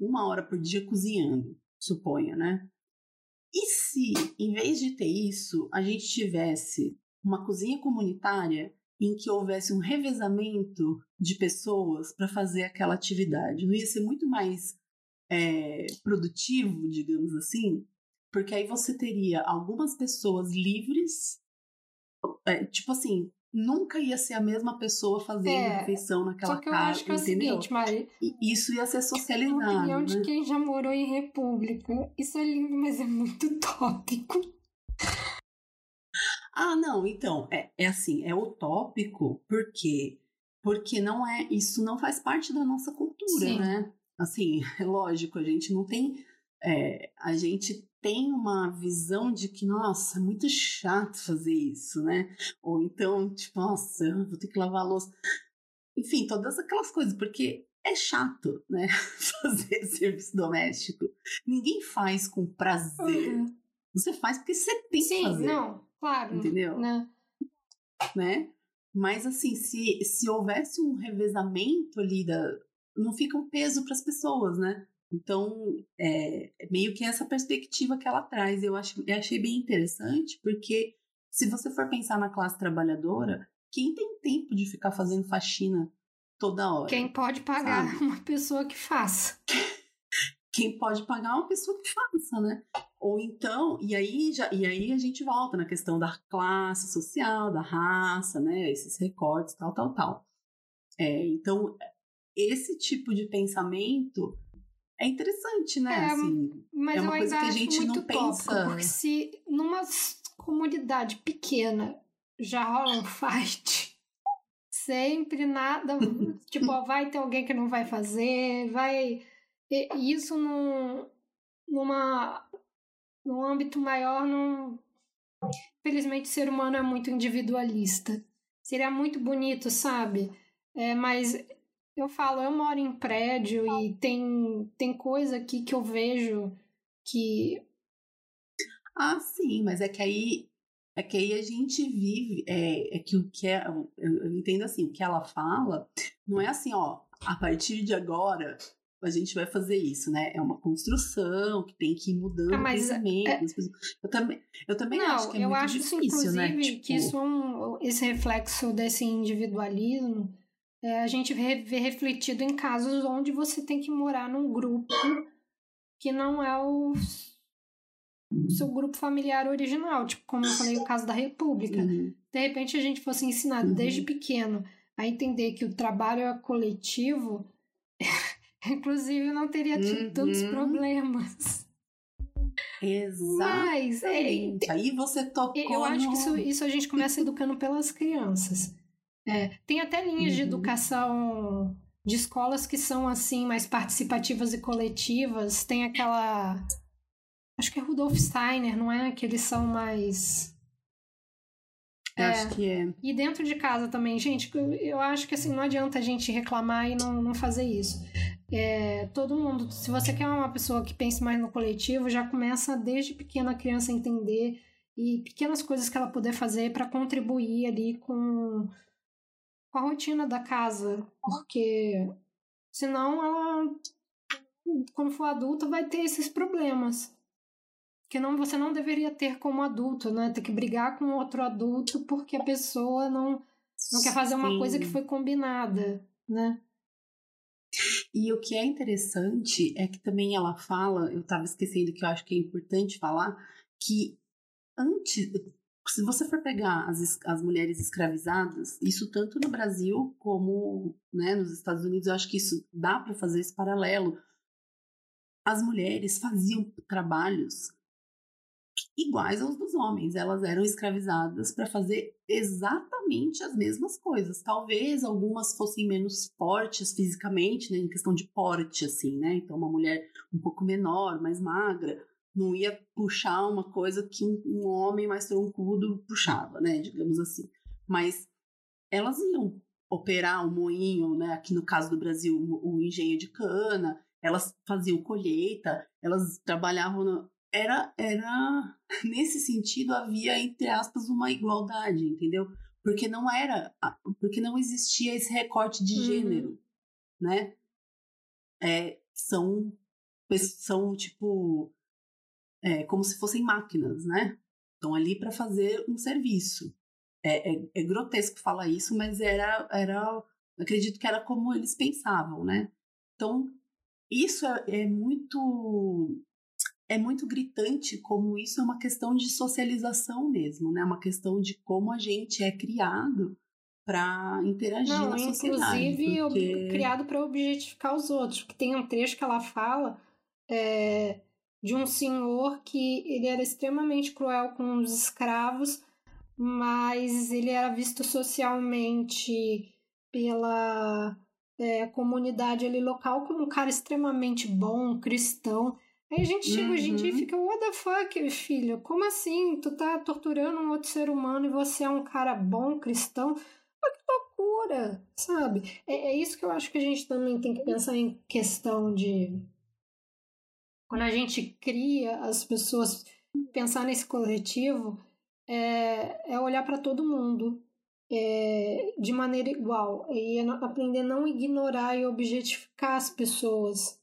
uma hora por dia cozinhando, suponha, né? E se, em vez de ter isso, a gente tivesse uma cozinha comunitária em que houvesse um revezamento de pessoas para fazer aquela atividade. Não ia ser muito mais é, produtivo, digamos assim, porque aí você teria algumas pessoas livres, é, tipo assim, nunca ia ser a mesma pessoa fazendo é, a refeição naquela só que casa, eu acho que? É o seguinte, Mari, isso ia ser socializado. A opinião né? de quem já morou em república. Isso é lindo, mas é muito [LAUGHS] tópico. Ah, não, então, é, é assim, é utópico, porque porque não é, isso não faz parte da nossa cultura, Sim. né? Assim, [LAUGHS] é lógico, a gente não tem, é, a gente tem uma visão de que, nossa, é muito chato fazer isso, né? Ou então, tipo, nossa, eu vou ter que lavar a louça. Enfim, todas aquelas coisas, porque é chato, né? [LAUGHS] Fazer serviço doméstico. Ninguém faz com prazer. Uhum. Você faz porque você tem Sim, que fazer. não, claro. Entendeu? Né? né? Mas assim, se, se houvesse um revezamento ali da. Não fica um peso para as pessoas, né? Então, é meio que essa perspectiva que ela traz. Eu, acho, eu achei bem interessante, porque se você for pensar na classe trabalhadora, quem tem tempo de ficar fazendo faxina toda hora? Quem pode pagar Sabe? [LAUGHS] uma pessoa que faça. [LAUGHS] Quem pode pagar uma pessoa que faça, né? Ou então, e aí, já, e aí a gente volta na questão da classe social, da raça, né? Esses recortes, tal, tal, tal. É, então, esse tipo de pensamento é interessante, né? É, assim, Mas é eu uma coisa ainda que a gente não tópico, pensa. porque se numa comunidade pequena já rola um fight, sempre nada, tipo, ó, vai ter alguém que não vai fazer, vai... E isso num, numa, num âmbito maior, não... Felizmente o ser humano é muito individualista. Seria muito bonito, sabe? É, mas eu falo, eu moro em prédio e tem, tem coisa aqui que eu vejo que. Ah, sim, mas é que aí É que aí a gente vive, é, é que o que é, eu entendo assim, o que ela fala, não é assim, ó, a partir de agora a gente vai fazer isso, né? É uma construção que tem que ir mudando ah, mas, é. É... Eu também, eu também não, acho que é eu muito acho difícil, inclusive, né? Tipo... que isso é um, esse reflexo desse individualismo é, a gente vê, vê refletido em casos onde você tem que morar num grupo que não é o seu grupo familiar original, tipo como eu falei o caso da República. Uhum. De repente a gente fosse ensinado uhum. desde pequeno a entender que o trabalho é coletivo, [LAUGHS] inclusive não teria tido uhum. tantos problemas. Exatamente. Mas, é, aí você tocou. Eu acho no... que isso, isso a gente começa educando pelas crianças. É, tem até linhas de uhum. educação de escolas que são assim mais participativas e coletivas. Tem aquela Acho que é Rudolf Steiner, não é? Que eles são mais. É, acho que é. E dentro de casa também, gente, eu acho que assim, não adianta a gente reclamar e não, não fazer isso. É, todo mundo, se você quer uma pessoa que pense mais no coletivo, já começa desde pequena a criança a entender e pequenas coisas que ela puder fazer para contribuir ali com, com a rotina da casa, porque senão ela, quando for adulta, vai ter esses problemas que não você não deveria ter como adulto, né? Ter que brigar com outro adulto porque a pessoa não não quer fazer uma Sim. coisa que foi combinada, né? E o que é interessante é que também ela fala, eu estava esquecendo que eu acho que é importante falar, que antes, se você for pegar as, as mulheres escravizadas, isso tanto no Brasil como né, nos Estados Unidos, eu acho que isso dá para fazer esse paralelo. As mulheres faziam trabalhos iguais aos dos homens. Elas eram escravizadas para fazer exatamente as mesmas coisas. Talvez algumas fossem menos fortes fisicamente, né, em questão de porte, assim, né? Então, uma mulher um pouco menor, mais magra, não ia puxar uma coisa que um, um homem mais troncudo puxava, né? Digamos assim. Mas elas iam operar o um moinho, né? Aqui no caso do Brasil, o, o engenho de cana. Elas faziam colheita, elas trabalhavam era, era [LAUGHS] nesse sentido havia entre aspas uma igualdade, entendeu? Porque não era, porque não existia esse recorte de uhum. gênero, né? É, são são tipo é, como se fossem máquinas, né? Estão ali para fazer um serviço. É, é, é, grotesco falar isso, mas era, era, acredito que era como eles pensavam, né? Então isso é, é muito é muito gritante como isso é uma questão de socialização mesmo, né? Uma questão de como a gente é criado para interagir Não, na sociedade. Inclusive, porque... criado para objetificar os outros. Porque tem um trecho que ela fala é, de um senhor que ele era extremamente cruel com os escravos, mas ele era visto socialmente pela é, comunidade ali local como um cara extremamente bom, cristão. Aí a gente chega uhum. hoje em dia e uhum. fica, what the fuck, filho? Como assim? Tu tá torturando um outro ser humano e você é um cara bom, cristão? Mas que loucura, sabe? É, é isso que eu acho que a gente também tem que pensar em questão de. Quando a gente cria as pessoas, pensar nesse coletivo, é, é olhar para todo mundo é, de maneira igual e aprender a não ignorar e objetificar as pessoas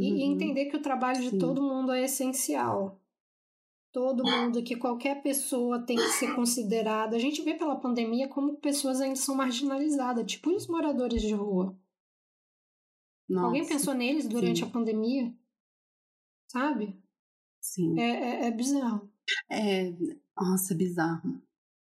e, uhum. entender que o trabalho de Sim. todo mundo é essencial. Todo mundo, que qualquer pessoa tem que ser considerada. A gente vê pela pandemia como pessoas ainda são marginalizadas, tipo os moradores de rua. Nossa. Alguém pensou neles durante Sim. a pandemia? Sabe? Sim. É, é, é bizarro. É, nossa, é bizarro.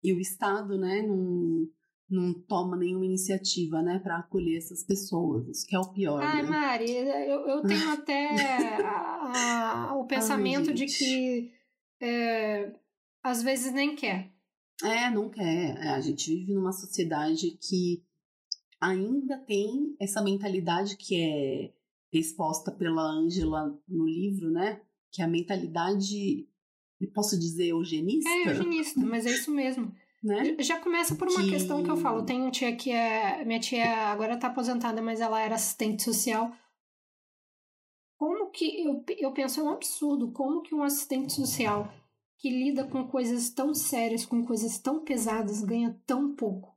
E o Estado, né, não, não toma nenhuma iniciativa, né, para acolher essas pessoas. Isso que é o pior. Ai, né? Mari, eu, eu tenho [LAUGHS] até a, a, o pensamento Ai, de que é, às vezes nem quer. É, não quer. É, a gente vive numa sociedade que ainda tem essa mentalidade que é exposta pela Ângela no livro, né? Que é a mentalidade, posso dizer, eugenista? É eugenista, mas é isso mesmo. Né? Já começa por uma que... questão que eu falo. Tem um tia que é. Minha tia agora tá aposentada, mas ela era assistente social. Como que. Eu, eu penso, é um absurdo. Como que um assistente social que lida com coisas tão sérias, com coisas tão pesadas, ganha tão pouco.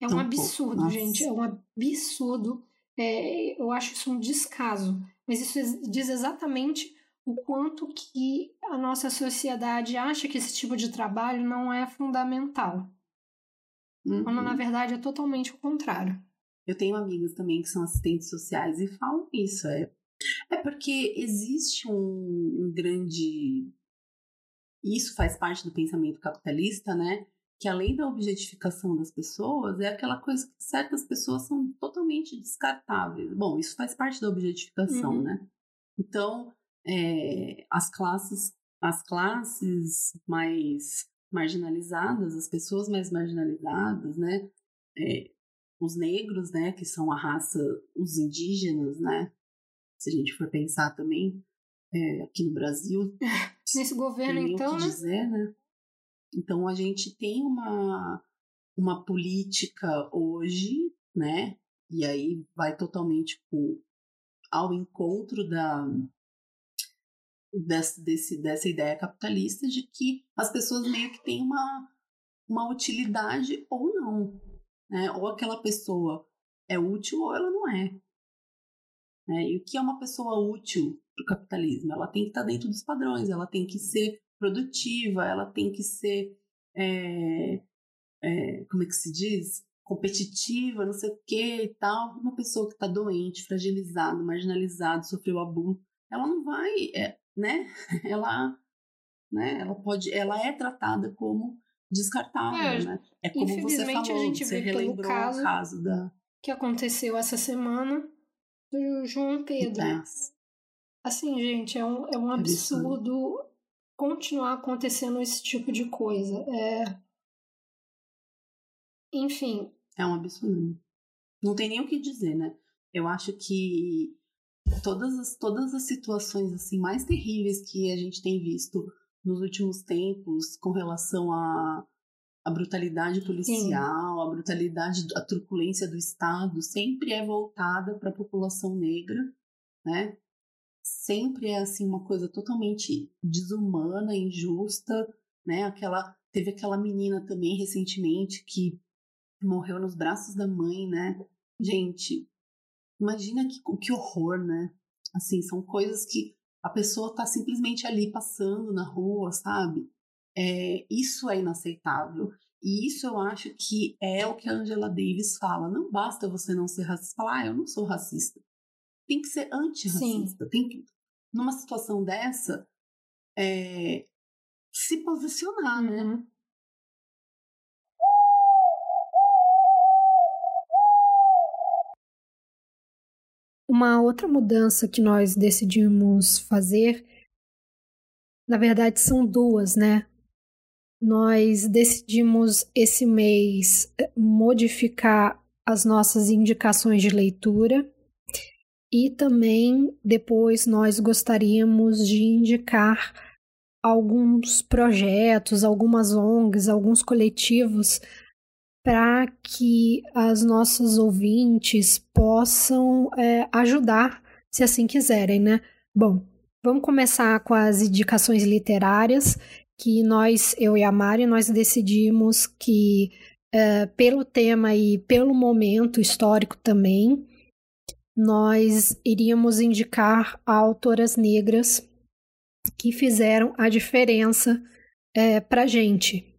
É um Tão absurdo, pouco, gente. É um absurdo. É, eu acho isso um descaso. Mas isso diz exatamente o quanto que a nossa sociedade acha que esse tipo de trabalho não é fundamental. Quando, na Uhum. verdade, é totalmente o contrário. Eu tenho amigas também que são assistentes sociais e falam isso. É, é porque existe um, um grande. Isso faz parte do pensamento capitalista, né? Que além da objetificação das pessoas, é aquela coisa que certas pessoas são totalmente descartáveis. Bom, isso faz parte da objetificação, Uhum. né? Então, é, as classes, as classes mais marginalizadas, as pessoas mais marginalizadas, né? É, os negros, né, que são a raça, os indígenas, né, se a gente for pensar também, é, aqui no Brasil, [LAUGHS] Nesse governo, então, né? dizer, né? Então a gente tem uma, uma política hoje, né, e aí vai totalmente com, ao encontro da desse, desse, dessa ideia capitalista de que as pessoas meio que têm uma, uma utilidade ou não, né? Ou aquela pessoa é útil ou ela não é. Né? E o que é uma pessoa útil para o capitalismo? Ela tem que estar dentro dos padrões, ela tem que ser produtiva, ela tem que ser, é, é, como é que se diz? Competitiva, não sei o que e tal. Uma pessoa que está doente, fragilizada, marginalizada, sofreu abuso, ela não vai, é, né? [LAUGHS] Ela, né? Ela pode, ela é tratada como descartável, É, né? É como você infelizmente, falou, a gente você vê pelo caso- o caso da Que aconteceu essa semana do João Pedro. É, Assim, gente, é um, é um absurdo. absurdo continuar acontecendo esse tipo de coisa. É... Enfim, é um absurdo. Não tem nem o que dizer, né? Eu acho que todas as, todas as situações assim mais terríveis que a gente tem visto nos últimos tempos com relação à a brutalidade policial, a brutalidade, a truculência do Estado, sempre é voltada para a população negra, né? Sempre é assim uma coisa totalmente desumana, injusta, né? Aquela teve aquela menina também recentemente que morreu nos braços da mãe, né? Gente, imagina que, que horror, né? Assim, são coisas que a pessoa tá simplesmente ali passando na rua, sabe? É, isso é inaceitável. E isso eu acho que é o que a Angela Davis fala. Não basta você não ser racista. Falar, ah, eu não sou racista. Tem que ser antirracista. Tem que, numa situação dessa, é, se posicionar, né? Uma outra mudança que nós decidimos fazer, na verdade são duas, né? Nós decidimos esse mês eh, modificar as nossas indicações de leitura e também depois nós gostaríamos de indicar alguns projetos, algumas ONGs, alguns coletivos para que as nossas ouvintes possam é, ajudar, se assim quiserem, né? Bom, vamos começar com as indicações literárias, que nós, eu e a Mari, nós decidimos que, é, pelo tema e pelo momento histórico também, nós iríamos indicar autoras negras que fizeram a diferença é, para gente.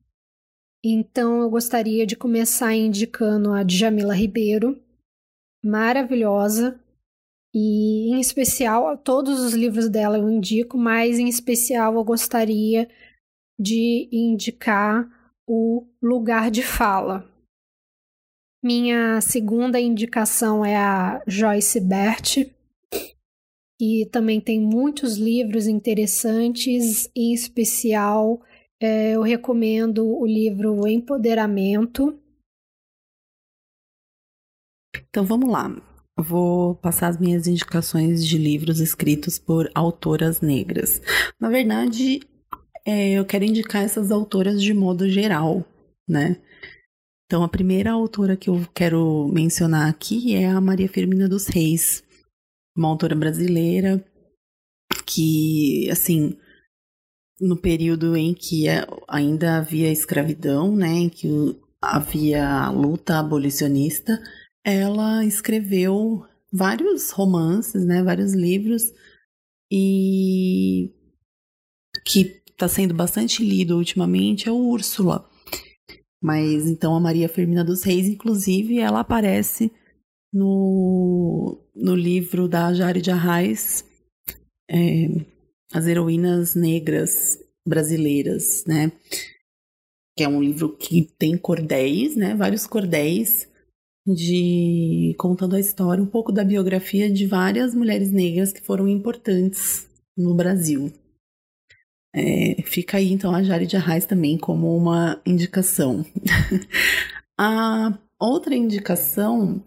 Então eu gostaria de começar indicando a Djamila Ribeiro, maravilhosa, e em especial todos os livros dela eu indico, mas em especial eu gostaria de indicar o Lugar de Fala. Minha segunda indicação é a Joyce Bert, que também tem muitos livros interessantes, em especial é, eu recomendo o livro Empoderamento. Então vamos lá. Vou passar as minhas indicações de livros escritos por autoras negras. Na verdade, é, eu quero indicar essas autoras de modo geral, né? Então, a primeira autora que eu quero mencionar aqui é a Maria Firmina dos Reis, uma autora brasileira que, assim, no período em que ainda havia escravidão, né, em que havia luta abolicionista, ela escreveu vários romances, né, vários livros e que está sendo bastante lido ultimamente é o Úrsula. Mas então a Maria Firmina dos Reis, inclusive, ela aparece no, no livro da Jari de Arraes, é, As Heroínas Negras Brasileiras, né? Que é um livro que tem cordéis, né? Vários cordéis de contando a história, um pouco da biografia de várias mulheres negras que foram importantes no Brasil. É, fica aí então a Jari de Arraes também como uma indicação. [LAUGHS] a outra indicação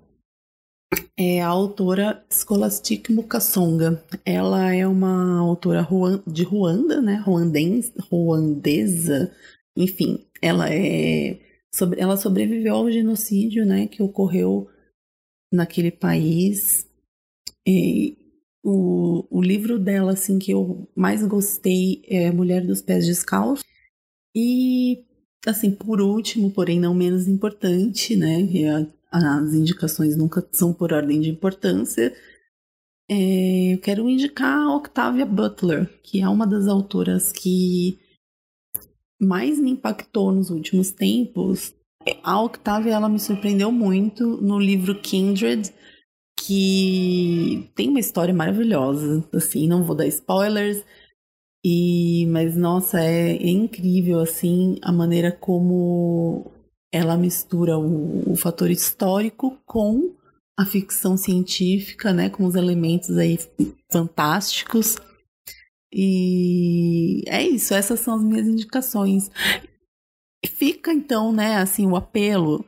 é a autora Scholastic Mukasonga. Ela é uma autora de Ruanda, né? Ruandense, ruandesa. Enfim, ela é sobre, ela sobreviveu ao genocídio, né, que ocorreu naquele país. E o, o livro dela, assim, que eu mais gostei é Mulher dos Pés Descalços. E, assim, por último, porém não menos importante, né, as indicações nunca são por ordem de importância, é, eu quero indicar a Octavia Butler, que é uma das autoras que mais me impactou nos últimos tempos, a Octavia ela me surpreendeu muito no livro Kindred, que tem uma história maravilhosa, assim, não vou dar spoilers, e mas nossa, é, é incrível assim a maneira como ela mistura o, o fator histórico com a ficção científica, né, com os elementos aí fantásticos. E é isso, essas são as minhas indicações. Fica então, né, assim, o apelo.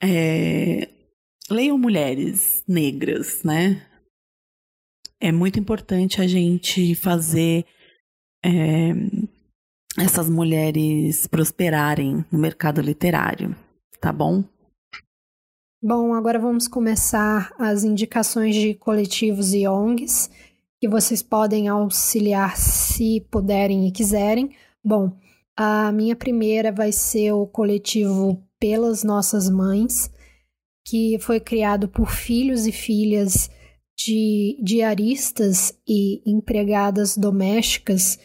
É, leiam mulheres negras, né? É muito importante a gente fazer é, essas mulheres prosperarem no mercado literário, tá bom? Bom, agora vamos começar as indicações de coletivos e ONGs que vocês podem auxiliar se puderem e quiserem. Bom, a minha primeira vai ser o coletivo Pelas Nossas Mães, que foi criado por filhos e filhas de diaristas e empregadas domésticas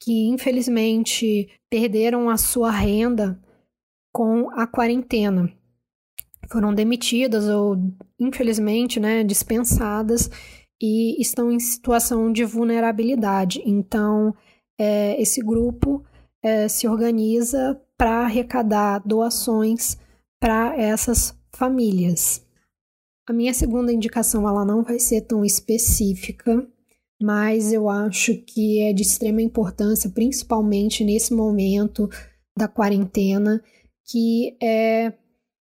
que infelizmente perderam a sua renda com a quarentena. Foram demitidas ou infelizmente, né, dispensadas e estão em situação de vulnerabilidade. Então, é, esse grupo é, se organiza para arrecadar doações para essas famílias. A minha segunda indicação ela não vai ser tão específica, mas eu acho que é de extrema importância, principalmente nesse momento da quarentena, que é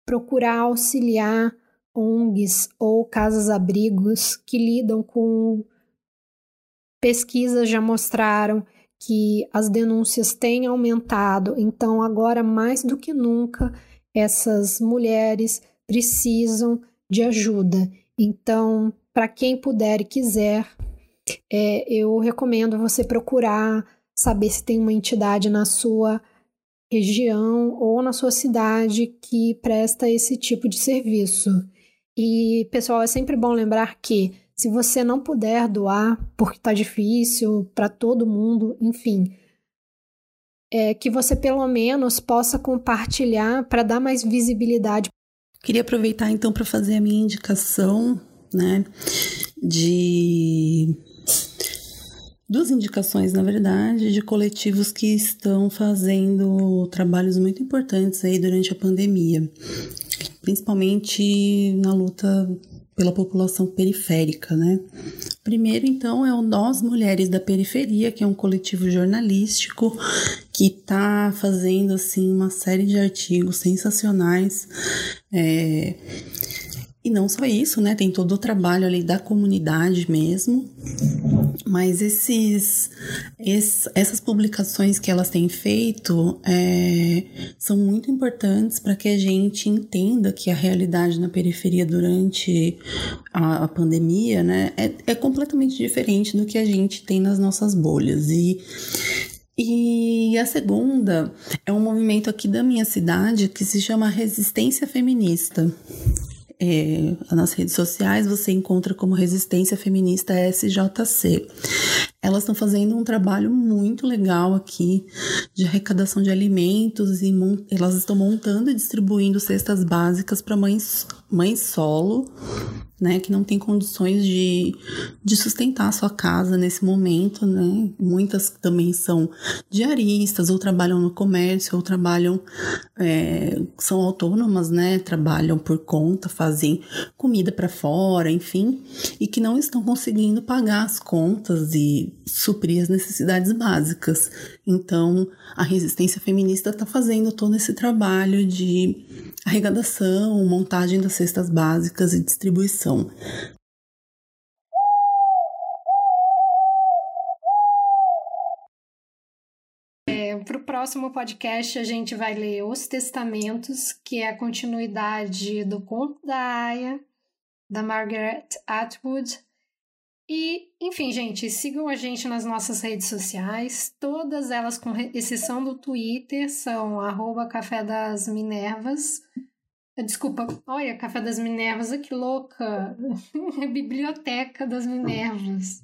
procurar auxiliar ONGs ou casas-abrigos que lidam com pesquisas já mostraram que as denúncias têm aumentado, então agora mais do que nunca essas mulheres precisam de ajuda. Então, para quem puder e quiser, é, eu recomendo você procurar saber se tem uma entidade na sua região ou na sua cidade que presta esse tipo de serviço. E, pessoal, é sempre bom lembrar que se você não puder doar, porque está difícil para todo mundo, enfim, é, que você pelo menos possa compartilhar para dar mais visibilidade. Queria aproveitar então para fazer a minha indicação, né, de duas indicações, na verdade, de coletivos que estão fazendo trabalhos muito importantes aí durante a pandemia principalmente na luta pela população periférica, né? Primeiro, então, é o Nós Mulheres da Periferia, que é um coletivo jornalístico que está fazendo assim uma série de artigos sensacionais. É, e não só isso, né? Tem todo o trabalho ali da comunidade mesmo. Mas esses, essas publicações que elas têm feito é, são muito importantes para que a gente entenda que a realidade na periferia durante a, a pandemia né, é, é completamente diferente do que a gente tem nas nossas bolhas. E E a segunda é um movimento aqui da minha cidade que se chama Resistência Feminista. É, nas redes sociais você encontra como Resistência Feminista SJC. Elas estão fazendo um trabalho muito legal aqui de arrecadação de alimentos e elas estão montando e distribuindo cestas básicas para mães, mães solo né, que não tem condições de, de sustentar a sua casa nesse momento, né? Muitas também são diaristas, ou trabalham no comércio, ou trabalham, é, são autônomas, né? Trabalham por conta, fazem comida para fora, enfim, e que não estão conseguindo pagar as contas e suprir as necessidades básicas. Então, a resistência feminista está fazendo todo esse trabalho de arrecadação, montagem das cestas básicas e distribuição. É, Para o próximo podcast, a gente vai ler Os Testamentos, que é a continuidade do conto da Aya, da Margaret Atwood. E, enfim, gente, sigam a gente nas nossas redes sociais. Todas elas, com exceção do Twitter, são arroba Café das Minervas. Desculpa, olha, Café das Minervas, que louca! [LAUGHS] Biblioteca das Minervas.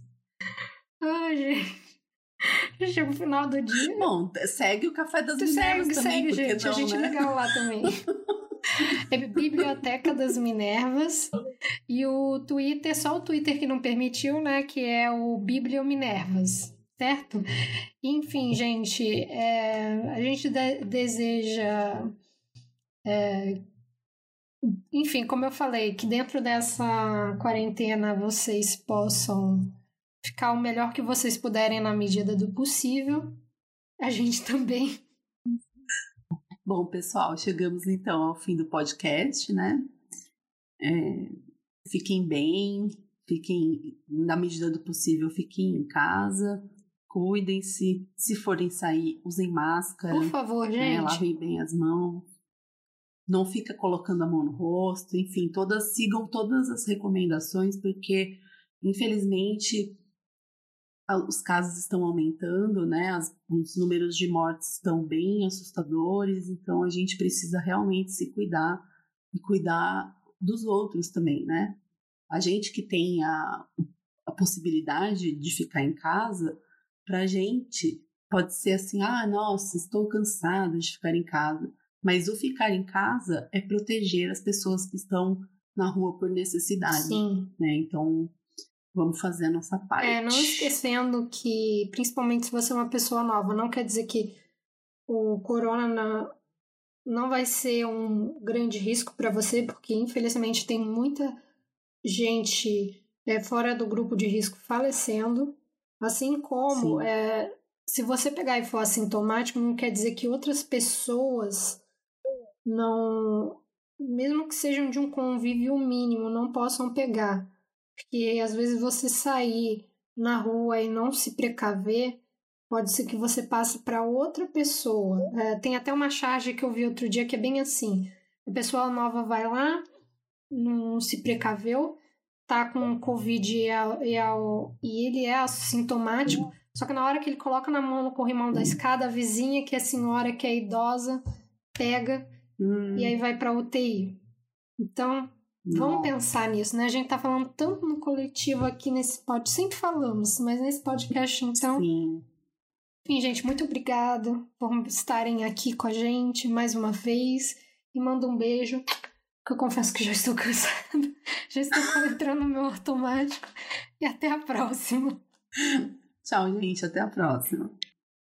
Ai, gente. Chega o final do dia. Bom, segue o Café das Minervas segue, também, segue, gente. Não, a gente né? é legal lá também. [LAUGHS] É Biblioteca das Minervas. E o Twitter, só o Twitter que não permitiu, né? Que é o Bibliominervas, certo? Enfim, gente, é, a gente de deseja. É, enfim, como eu falei, que dentro dessa quarentena vocês possam ficar o melhor que vocês puderem na medida do possível. A gente também Bom, pessoal, chegamos então ao fim do podcast, né? É, fiquem bem, fiquem, na medida do possível, fiquem em casa, cuidem-se, se forem sair, usem máscara. Por favor, né? gente. Lavem bem as mãos. Não fica colocando a mão no rosto, enfim, todas sigam todas as recomendações, porque infelizmente os casos estão aumentando, né? As, os números de mortes estão bem assustadores, então a gente precisa realmente se cuidar e cuidar dos outros também, né? A gente que tem a, a possibilidade de ficar em casa, pra gente pode ser assim: ah, nossa, estou cansado de ficar em casa. Mas o ficar em casa é proteger as pessoas que estão na rua por necessidade. Sim. Né? Então, vamos fazer a nossa parte. É, não esquecendo que, principalmente se você é uma pessoa nova, não quer dizer que o corona não, vai ser um grande risco para você, porque infelizmente tem muita gente é, fora do grupo de risco falecendo, assim como é, se você pegar e for assintomático, não quer dizer que outras pessoas não, mesmo que sejam de um convívio mínimo, não possam pegar. Porque às vezes você sair na rua e não se precaver, pode ser que você passe para outra pessoa. É, tem até uma charge que eu vi outro dia que é bem assim: a pessoa nova vai lá, não se precaveu, tá com Covid e, é, é, e ele é assintomático, só que na hora que ele coloca na mão no corrimão da escada, a vizinha, que é senhora, que é idosa, pega Hum, e aí vai para UTI. Então, Vamos pensar nisso, né? A gente tá falando tanto no coletivo aqui nesse podcast, sempre falamos, mas nesse podcast, então. Sim. Enfim, gente, muito obrigada por estarem aqui com a gente mais uma vez. E mando um beijo, que eu confesso que já estou [LAUGHS] cansada. Já estou entrando no meu automático. E até a próxima. [LAUGHS] Tchau, gente. Até a próxima.